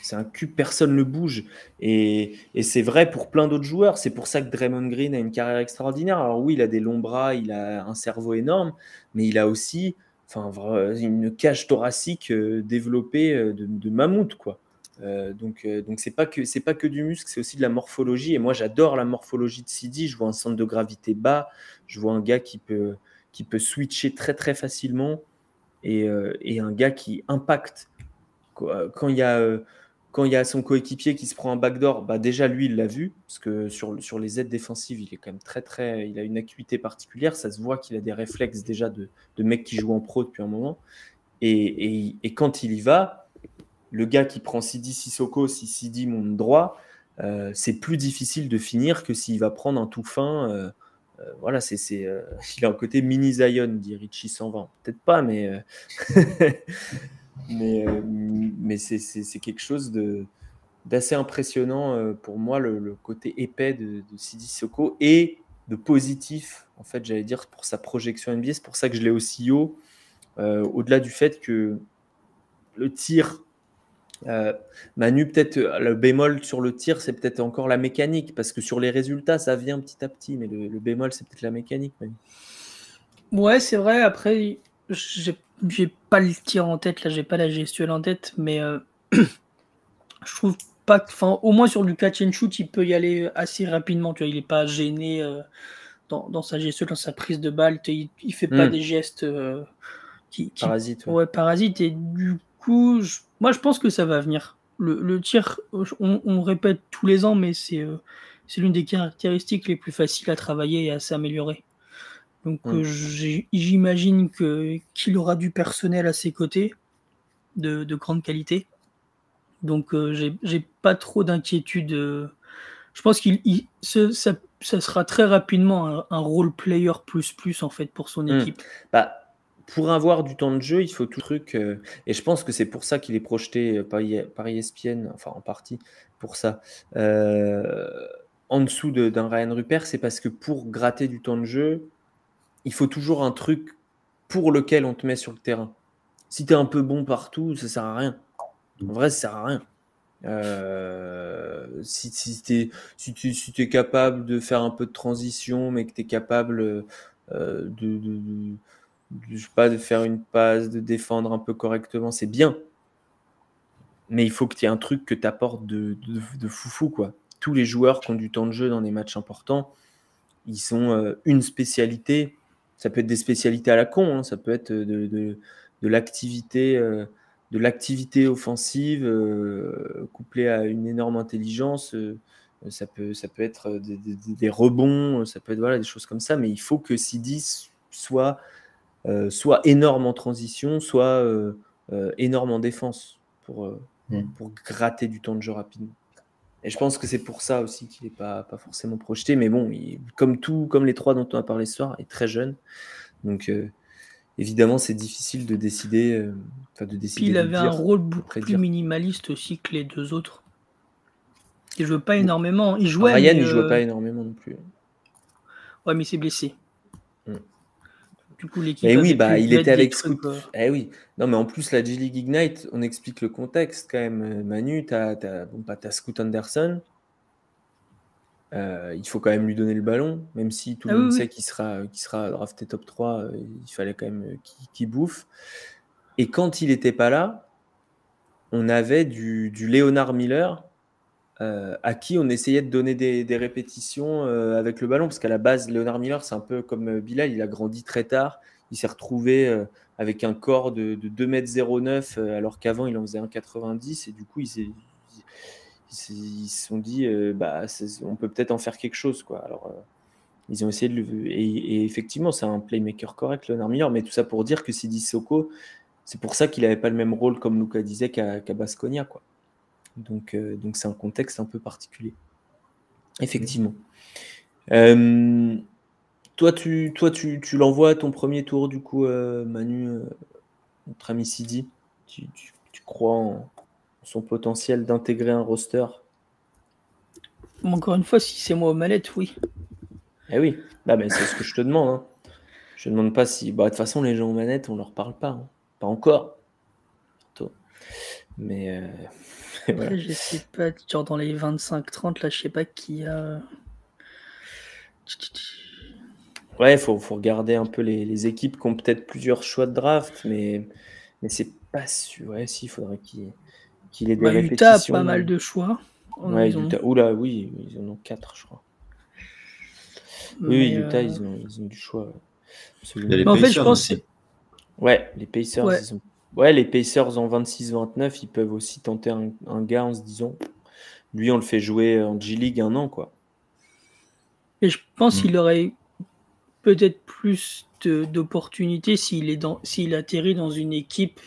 Speaker 1: C'est un cube, personne ne bouge. Et, c'est vrai pour plein d'autres joueurs. C'est pour ça que Draymond Green a une carrière extraordinaire. Alors oui, il a des longs bras, il a un cerveau énorme, mais il a aussi une cage thoracique euh, développée de, de mammouth, quoi. Euh, donc, euh, donc c'est pas que c'est pas que du muscle, c'est aussi de la morphologie. Et moi, j'adore la morphologie de Sidi. Je vois un centre de gravité bas. Je vois un gars qui peut qui peut switcher très très facilement et, euh, et un gars qui impacte. Quand il y a quand il a son coéquipier qui se prend un backdoor, bah déjà lui il l'a vu parce que sur, sur les aides défensives il est quand même très très, il a une acuité particulière. Ça se voit qu'il a des réflexes déjà de, de mec qui joue en pro depuis un moment. Et, et quand il y va, le gars qui prend Sidi Sissoko, si Sidi monte droit, euh, c'est plus difficile de finir que s'il va prendre un tout fin. Euh, euh, voilà, c'est, <laughs> il a un côté mini Zion, dit Richie 120. Peut-être pas, mais, <laughs> mais, c'est, quelque chose d'assez impressionnant pour moi, le, côté épais de, de Sidi Sissoko et de positif, en fait, j'allais dire, pour sa projection NBA. C'est pour ça que je l'ai aussi haut, au-delà du fait que le tir euh, Manu, peut-être euh, le bémol sur le tir, c'est peut-être encore la mécanique, parce que sur les résultats, ça vient petit à petit, mais le, bémol, c'est peut-être la mécanique.
Speaker 2: Ouais, c'est vrai. Après, j'ai pas le tir en tête, là, j'ai pas la gestuelle en tête, mais euh, <clears throat> je trouve pas que, enfin, au moins sur du catch and shoot, il peut y aller assez rapidement. Tu vois, il est pas gêné dans, sa gestuelle, dans sa prise de balle. Il, fait pas hmm. des gestes qui,
Speaker 1: parasites.
Speaker 2: Ouais. parasites. Et du coup, je moi, je pense que ça va venir. Le, tir, on, répète tous les ans, mais euh, c'est l'une des caractéristiques les plus faciles à travailler et à s'améliorer. Donc, euh, j'imagine qu'il aura du personnel à ses côtés de, grande qualité. Donc, euh, j'ai pas trop d'inquiétude. je pense qu'il ça sera très rapidement un, role player plus plus en fait pour son hmm. équipe.
Speaker 1: Bah, pour avoir du temps de jeu, il faut tout truc. Euh, et je pense que c'est pour ça qu'il est projeté par, par ESPN, enfin en partie pour ça. Euh, en dessous d'un Ryan Rupert, c'est parce que pour gratter du temps de jeu, il faut toujours un truc pour lequel on te met sur le terrain. Si tu un peu bon partout, ça sert à rien. En vrai, ça sert à rien. Euh, si, si tu es capable de faire un peu de transition, mais que tu es capable euh, de, je sais pas, de faire une passe, de défendre un peu correctement, c'est bien. Mais il faut que tu aies un truc que tu apportes de, foufou. Quoi. Tous les joueurs qui ont du temps de jeu dans des matchs importants, ils sont euh, une spécialité. Ça peut être des spécialités à la con, hein. ça peut être de, l'activité de l'activité offensive euh, couplée à une énorme intelligence. Euh, ça, peut, ça peut être des, rebonds, ça peut être des choses comme ça, mais il faut que CD soit, euh, soit énorme en transition, soit énorme en défense pour, mm. pour gratter du temps de jeu rapidement. Et je pense que c'est pour ça aussi qu'il n'est pas, pas forcément projeté. Mais bon, comme tout, comme les trois dont on a parlé ce soir, il est très jeune. Donc, évidemment, c'est difficile de décider. Euh, de décider
Speaker 2: Puis il avait un rôle beaucoup plus minimaliste aussi que les deux autres. Il jouait pas énormément. Il jouait.
Speaker 1: Ryan, il jouait euh, pas énormément non plus.
Speaker 2: Ouais, mais il s'est blessé. Hmm.
Speaker 1: Du coup, l'équipe. oui, bah, il était avec Scoot. Euh. Eh oui. Non, mais en plus, la G-League Ignite, on explique le contexte quand même. Manu, tu as, bon, bah, Scoot Anderson, euh, il faut quand même lui donner le ballon, même si tout le ah monde sait qu'il sera, sera drafté top 3, euh, il fallait quand même euh, qu'il bouffe. Et quand il n'était pas là, on avait du, du Léonard Miller à qui on essayait de donner des, répétitions avec le ballon, parce qu'à la base, Léonard Miller, c'est un peu comme Bilal, il a grandi très tard, il s'est retrouvé avec un corps de, de 2m09, alors qu'avant il en faisait 1,90, et du coup ils se sont dit, euh, bah, on peut peut-être en faire quelque chose. Quoi. Alors, euh, ils ont essayé de le. Et, effectivement, c'est un playmaker correct, Leonard Miller, mais tout ça pour dire que Sidi Soko, c'est pour ça qu'il n'avait pas le même rôle, comme Luca disait, qu'à Basconia. Quoi. Donc, euh, donc c'est un contexte un peu particulier. Effectivement. toi, tu, toi, tu, tu l'envoies à ton premier tour, du coup, Manu, notre ami Sidi? Tu, tu, tu crois en, son potentiel d'intégrer un roster?
Speaker 2: Encore une fois, si c'est moi aux manettes, oui.
Speaker 1: Eh oui, bah, mais c'est ce que je te demande. Hein. Je ne demande pas si. Bah, de toute façon, les gens aux manettes, on leur parle pas. Hein. Pas encore. Mais. Euh... <laughs>
Speaker 2: Je sais pas, genre dans les 25-30, là, je sais pas qui a.
Speaker 1: Ouais, il faut, faut, regarder un peu les, équipes qui ont peut-être plusieurs choix de draft, mais, mais c'est pas sûr. Ouais, si, il faudrait qu'il qu'il ait des bah,
Speaker 2: Utah a pas mal de choix.
Speaker 1: Ouais, Utah. Oula, oui, ils en ont quatre, je crois. oui, Utah, euh, ils, ont, ils, ont, du choix.
Speaker 2: en fait, je pense
Speaker 1: Ouais, les Pacers, ouais. Ils ont... ouais les Pacers en 26-29, ils peuvent aussi tenter un, un, gars en se disant, lui, on le fait jouer en G-League un an, quoi.
Speaker 2: Et je pense mm. qu'il aurait peut-être plus d'opportunités s'il est dans s'il atterrit dans une équipe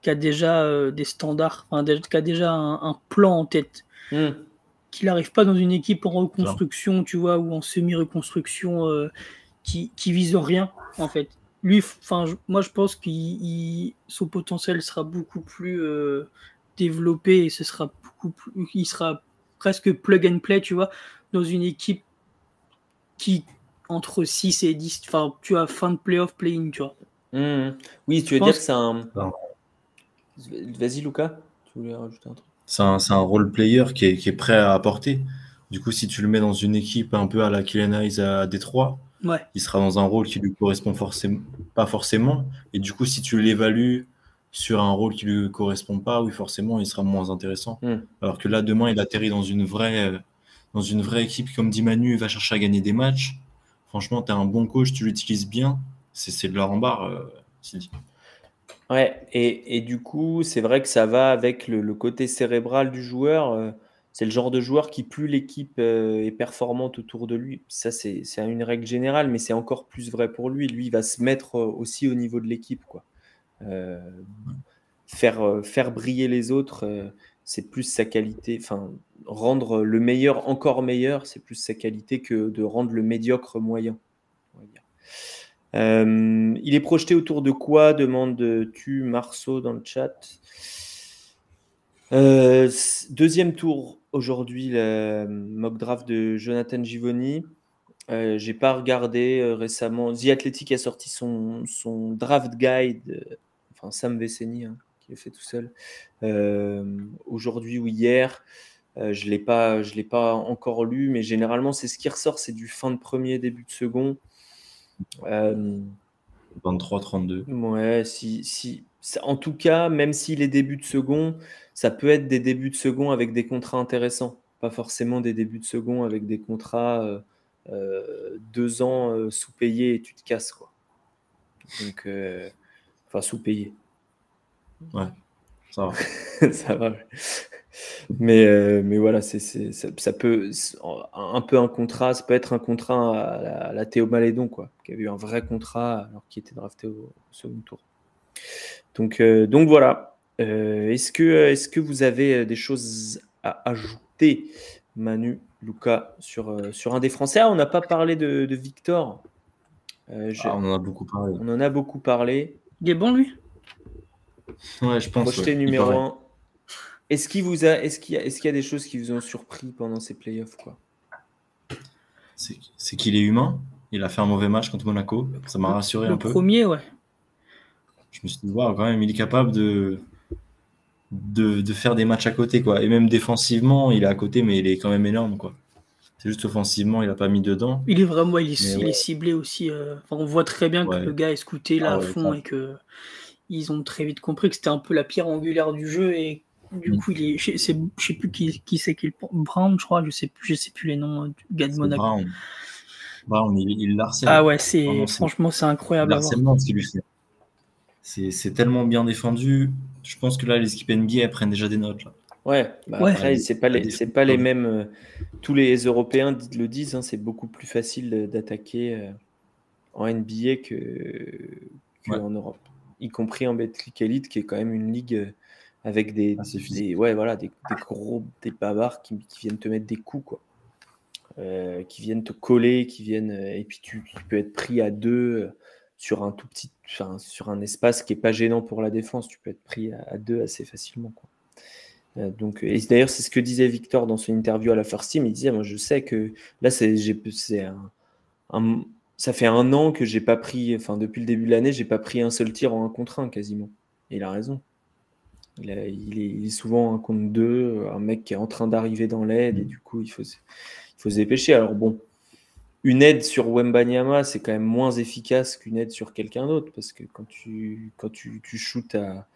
Speaker 2: qui a déjà euh, des standards, enfin, qui a déjà un, plan en tête. Hmm. Qu'il n'arrive pas dans une équipe en reconstruction, tu vois, ou en semi-reconstruction euh, qui, qui vise rien, en fait. Lui, enfin, moi, je pense que son potentiel sera beaucoup plus euh, développé et ce sera beaucoup plus, il sera presque plug and play, tu vois, dans une équipe qui entre 6 et 10, enfin, tu as fin de playoff playing, tu vois.
Speaker 1: Hmm. Oui, tu veux dire que c'est un. Vas-y, Lucas, tu voulais rajouter un truc?
Speaker 3: C'est un, un, role player qui est, qui est, prêt à apporter. Du coup, si tu le mets dans une équipe un peu à la Killen Eyes à Détroit,
Speaker 2: ouais.
Speaker 3: il sera dans un rôle qui lui correspond forcément, pas forcément. Et du coup, si tu l'évalues sur un rôle qui lui correspond pas, oui, forcément, il sera moins intéressant. Hmm. Alors que là, demain, il atterrit dans une vraie, dans une vraie équipe, comme dit Manu, il va chercher à gagner des matchs. Franchement, tu as un bon coach, tu l'utilises bien, c'est de la rembarre, euh,
Speaker 1: Ouais, et, et du coup, c'est vrai que ça va avec le, côté cérébral du joueur. Euh, c'est le genre de joueur qui, plus l'équipe euh, est performante autour de lui, ça c'est une règle générale, mais c'est encore plus vrai pour lui. Lui, il va se mettre euh, aussi au niveau de l'équipe, quoi. faire, briller les autres, c'est plus sa qualité, enfin, rendre le meilleur encore meilleur, c'est plus sa qualité que de rendre le médiocre moyen. Euh, il est projeté autour de quoi demande-tu Marceau dans le chat? Euh, deuxième tour aujourd'hui, le mock draft de Jonathan Givoni. Euh, j'ai pas regardé euh, récemment. The Athletic a sorti son, son draft guide, enfin Sam Veceni hein, qui l'a fait tout seul, aujourd'hui ou hier. je l'ai pas, je l'ai pas encore lu, mais généralement c'est ce qui ressort, c'est du fin de premier, début de second.
Speaker 3: 23-32.
Speaker 1: Ouais, si, si, en tout cas, même si les débuts de second, ça peut être des débuts de second avec des contrats intéressants, pas forcément des débuts de second avec des contrats euh, euh, deux ans euh, sous-payés et tu te casses quoi. Donc, enfin sous-payé.
Speaker 3: Ouais, ça
Speaker 1: va. <laughs> ça va. Mais, mais voilà, c'est, ça, peut un peu un contrat, ça peut être un contrat à la, Théo Malédon, quoi, qui a eu un vrai contrat alors qu'il était drafté au, second tour. Donc, euh, donc voilà. Euh, est-ce, que, est-ce que vous avez des choses à ajouter, Manu, Luca, sur, sur un des Français? Ah, On n'a pas parlé de, Victor.
Speaker 3: Ah, on en a beaucoup parlé.
Speaker 1: On en a beaucoup parlé.
Speaker 2: Il est bon, lui?
Speaker 3: Ouais, je pense.
Speaker 1: Projeté numéro 1. Est-ce qu'il vous a, est-ce qu'il y a, est-ce qu'il y a des choses qui vous ont surpris pendant ces playoffs quoi?
Speaker 3: C'est qu'il est humain. Il a fait un mauvais match contre Monaco. Ça m'a rassuré un peu.
Speaker 2: Le premier, ouais.
Speaker 3: Je me suis dit, quand même, il est capable de, de, faire des matchs à côté, quoi. Et même défensivement, il est à côté, mais il est quand même énorme, quoi. C'est juste offensivement, il n'a pas mis dedans.
Speaker 2: Il est vraiment, il est, ciblé aussi. Euh, on voit très bien que le gars est scouté là ah à fond et que ils ont très vite compris que c'était un peu la pierre angulaire du jeu et du mm. coup, il est, je, sais, sais plus qui, qui c'est qui Brown, je crois, je sais plus, je sais plus les noms euh, du gars de Monaco.
Speaker 3: Brown. Brown, il, il.
Speaker 2: Ah ouais, c'est franchement c'est incroyable.
Speaker 3: L'harcèlement, ce qu'il lui fait. C'est tellement bien défendu. Je pense que là, les équipes NBA prennent déjà des notes. Là.
Speaker 1: Ouais, bah après, c'est pas les, c'est pas les mêmes. Euh, tous les Européens le disent, hein, c'est beaucoup plus facile d'attaquer euh, en NBA que, en Europe, y compris en Betclic Elite, qui est quand même une ligue avec des, ah, ouais, voilà, des, gros des bavards qui, viennent te mettre des coups, quoi. Euh, qui viennent te coller, qui viennent. Euh, et puis tu, peux être pris à deux euh, sur un tout petit. sur un espace qui n'est pas gênant pour la défense. Tu peux être pris à, deux assez facilement, quoi. donc, et d'ailleurs, c'est ce que disait Victor dans son interview à la First Team. Il disait Moi, je sais que là, c'est un, ça fait un an que j'ai pas pris, enfin, depuis le début de l'année, j'ai pas pris un seul tir en un contre un quasiment. Et il a raison. Il, est, souvent un contre deux, un mec qui est en train d'arriver dans l'aide et du coup il faut, il faut se dépêcher. Alors bon, une aide sur Wembanyama, c'est quand même moins efficace qu'une aide sur quelqu'un d'autre parce que quand tu, quand tu, shootes à,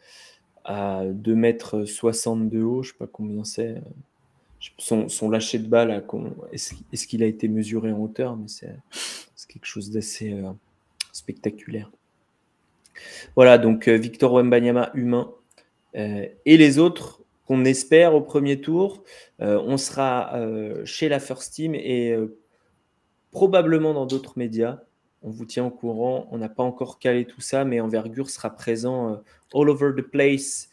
Speaker 1: à 2 mètres 60 de haut, je sais pas combien c'est, son, son lâcher de balle, est-ce qu'il a été mesuré en hauteur, mais c'est quelque chose d'assez euh, spectaculaire. Voilà, donc euh, Victor Wembanyama humain, euh, et les autres qu'on espère au premier tour, on sera chez la First Team et probablement dans d'autres médias. On vous tient au courant. On n'a pas encore calé tout ça, mais Envergure sera présent all over the place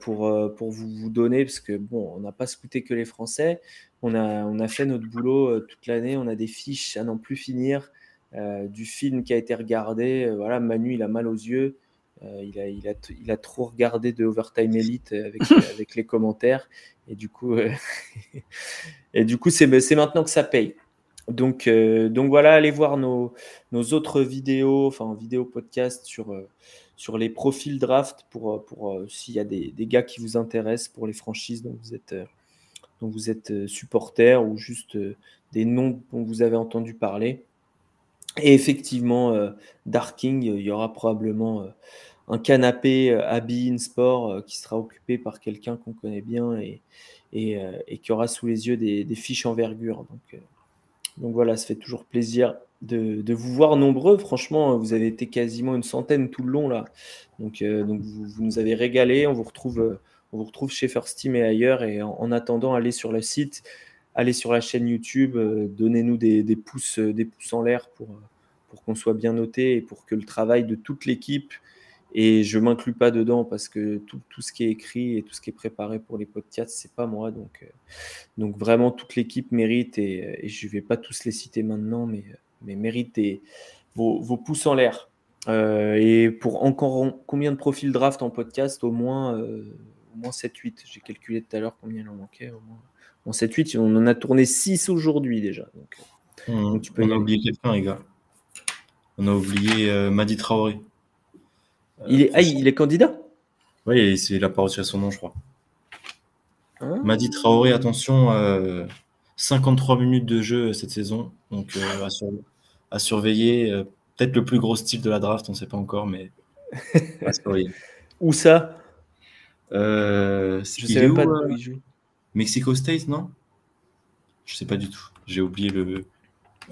Speaker 1: pour, pour vous, vous donner, parce que bon, on n'a pas scouté que les Français. On a, on a fait notre boulot toute l'année. On a des fiches à n'en plus finir du film qui a été regardé. voilà, Manu, il a mal aux yeux. Euh, il, a, il, a, il, a, trop regardé de Overtime Elite avec, <laughs> avec les commentaires. Et du coup, euh, <laughs> et du coup c'est maintenant que ça paye. Donc, euh, donc voilà, allez voir nos, autres vidéos, enfin vidéos podcast sur, sur les profils draft pour, pour s'il y a des, gars qui vous intéressent pour les franchises dont vous êtes, dont vous êtes supporter ou juste des noms dont vous avez entendu parler. Et effectivement, euh, Darking, il y aura probablement euh, un canapé euh, à Bein Sport qui sera occupé par quelqu'un qu'on connaît bien et, et, qui aura sous les yeux des, fiches envergure. Donc, donc voilà, ça fait toujours plaisir de, vous voir nombreux. Franchement, vous avez été quasiment une centaine tout le long là. Donc, donc vous, nous avez régalé. On vous retrouve, on vous retrouve chez First Team et ailleurs. Et en, attendant, allez sur le site allez sur la chaîne YouTube, euh, donnez-nous des, pouces, euh, des pouces en l'air pour, pour qu'on soit bien noté et pour que le travail de toute l'équipe Et je m'inclus pas dedans parce que tout, tout, ce qui est écrit et tout ce qui est préparé pour les podcasts, c'est pas moi. Donc, euh, donc vraiment, toute l'équipe mérite, et, et je vais pas tous les citer maintenant, mais, mais mérite vos, vos, pouces en l'air. Euh, et pour encore combien de profils draft en podcast? Au moins, euh, au moins 7-8. J'ai calculé tout à l'heure combien il en manquait. Au moins, en 7-8, on en a tourné 6 aujourd'hui déjà. Donc,
Speaker 3: mmh, donc tu peux on a oublié quelqu'un, les gars. On a oublié euh, Madi Traoré.
Speaker 1: Il est, ah, il est candidat
Speaker 3: Oui, il a pas retiré son nom, je crois. Ah. Madi Traoré, attention, 53 minutes de jeu cette saison. Donc à, sur, à, surveiller. Peut-être le plus gros style de la draft, on ne sait pas encore, mais <laughs>
Speaker 1: Où ça?
Speaker 3: Euh, Je sais même pas où il joue. Mexico State, non? Je sais pas du tout. J'ai oublié le.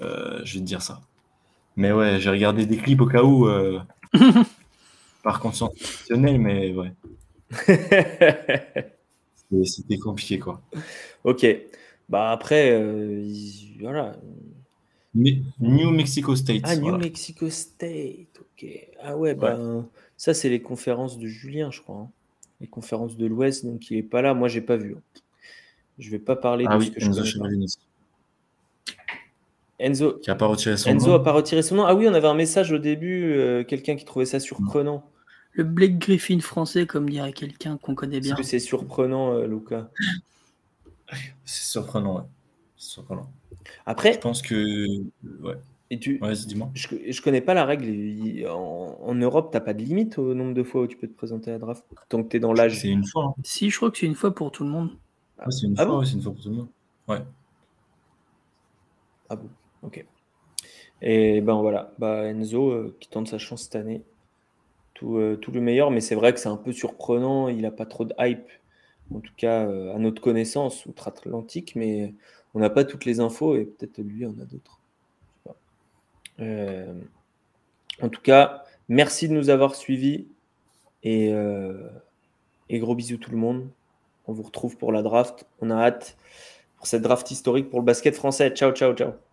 Speaker 3: Euh, je vais te dire ça. Mais ouais, j'ai regardé des clips au cas où. <laughs> Euh, par conscience professionnelle, mais ouais. <laughs> C'était compliqué, quoi.
Speaker 1: Ok. Bah après, voilà.
Speaker 3: New Mexico State.
Speaker 1: Ah, New Mexico State, ok. Ah ouais, ben, ça, c'est les conférences de Julien, je crois. Hein. Les conférences de l'Ouest, donc il n'est pas là. Moi, j'ai pas vu. Je vais pas parler
Speaker 3: ah
Speaker 1: de
Speaker 3: ce que Enzo je connais
Speaker 1: Enzo.
Speaker 3: Qui a pas retiré son
Speaker 1: Enzo
Speaker 3: nom.
Speaker 1: a pas retiré son nom. Ah oui, on avait un message au début, euh, quelqu'un qui trouvait ça surprenant.
Speaker 2: Le Blake Griffin français, comme dirait quelqu'un qu'on connaît bien.
Speaker 1: Est-ce que c'est surprenant, euh, Lucas
Speaker 3: C'est surprenant, ouais. Surprenant.
Speaker 1: Après.
Speaker 3: Je pense que. Ouais.
Speaker 1: Et tu,
Speaker 3: ouais, dis-moi.
Speaker 1: Je, je connais pas la règle. En, en Europe, tu n'as pas de limite au nombre de fois où tu peux te présenter à la draft tant que tu es dans l'âge.
Speaker 3: C'est une fois. Hein.
Speaker 2: Si, je crois que c'est une fois pour tout le monde.
Speaker 3: Ah, c'est une, ah fois, bon? une fois pour tout le monde. Ouais.
Speaker 1: Ah bon, ok. Et ben voilà, bah Enzo euh, qui tente sa chance cette année. Tout, euh, tout le meilleur, mais c'est vrai que c'est un peu surprenant. Il n'a pas trop de hype, en tout cas euh, à notre connaissance, outre-Atlantique, mais on n'a pas toutes les infos et peut-être lui en a d'autres. Euh, en tout cas, merci de nous avoir suivis et, et gros bisous tout le monde. On vous retrouve pour la draft. On a hâte pour cette draft historique pour le basket français. Ciao, ciao, ciao.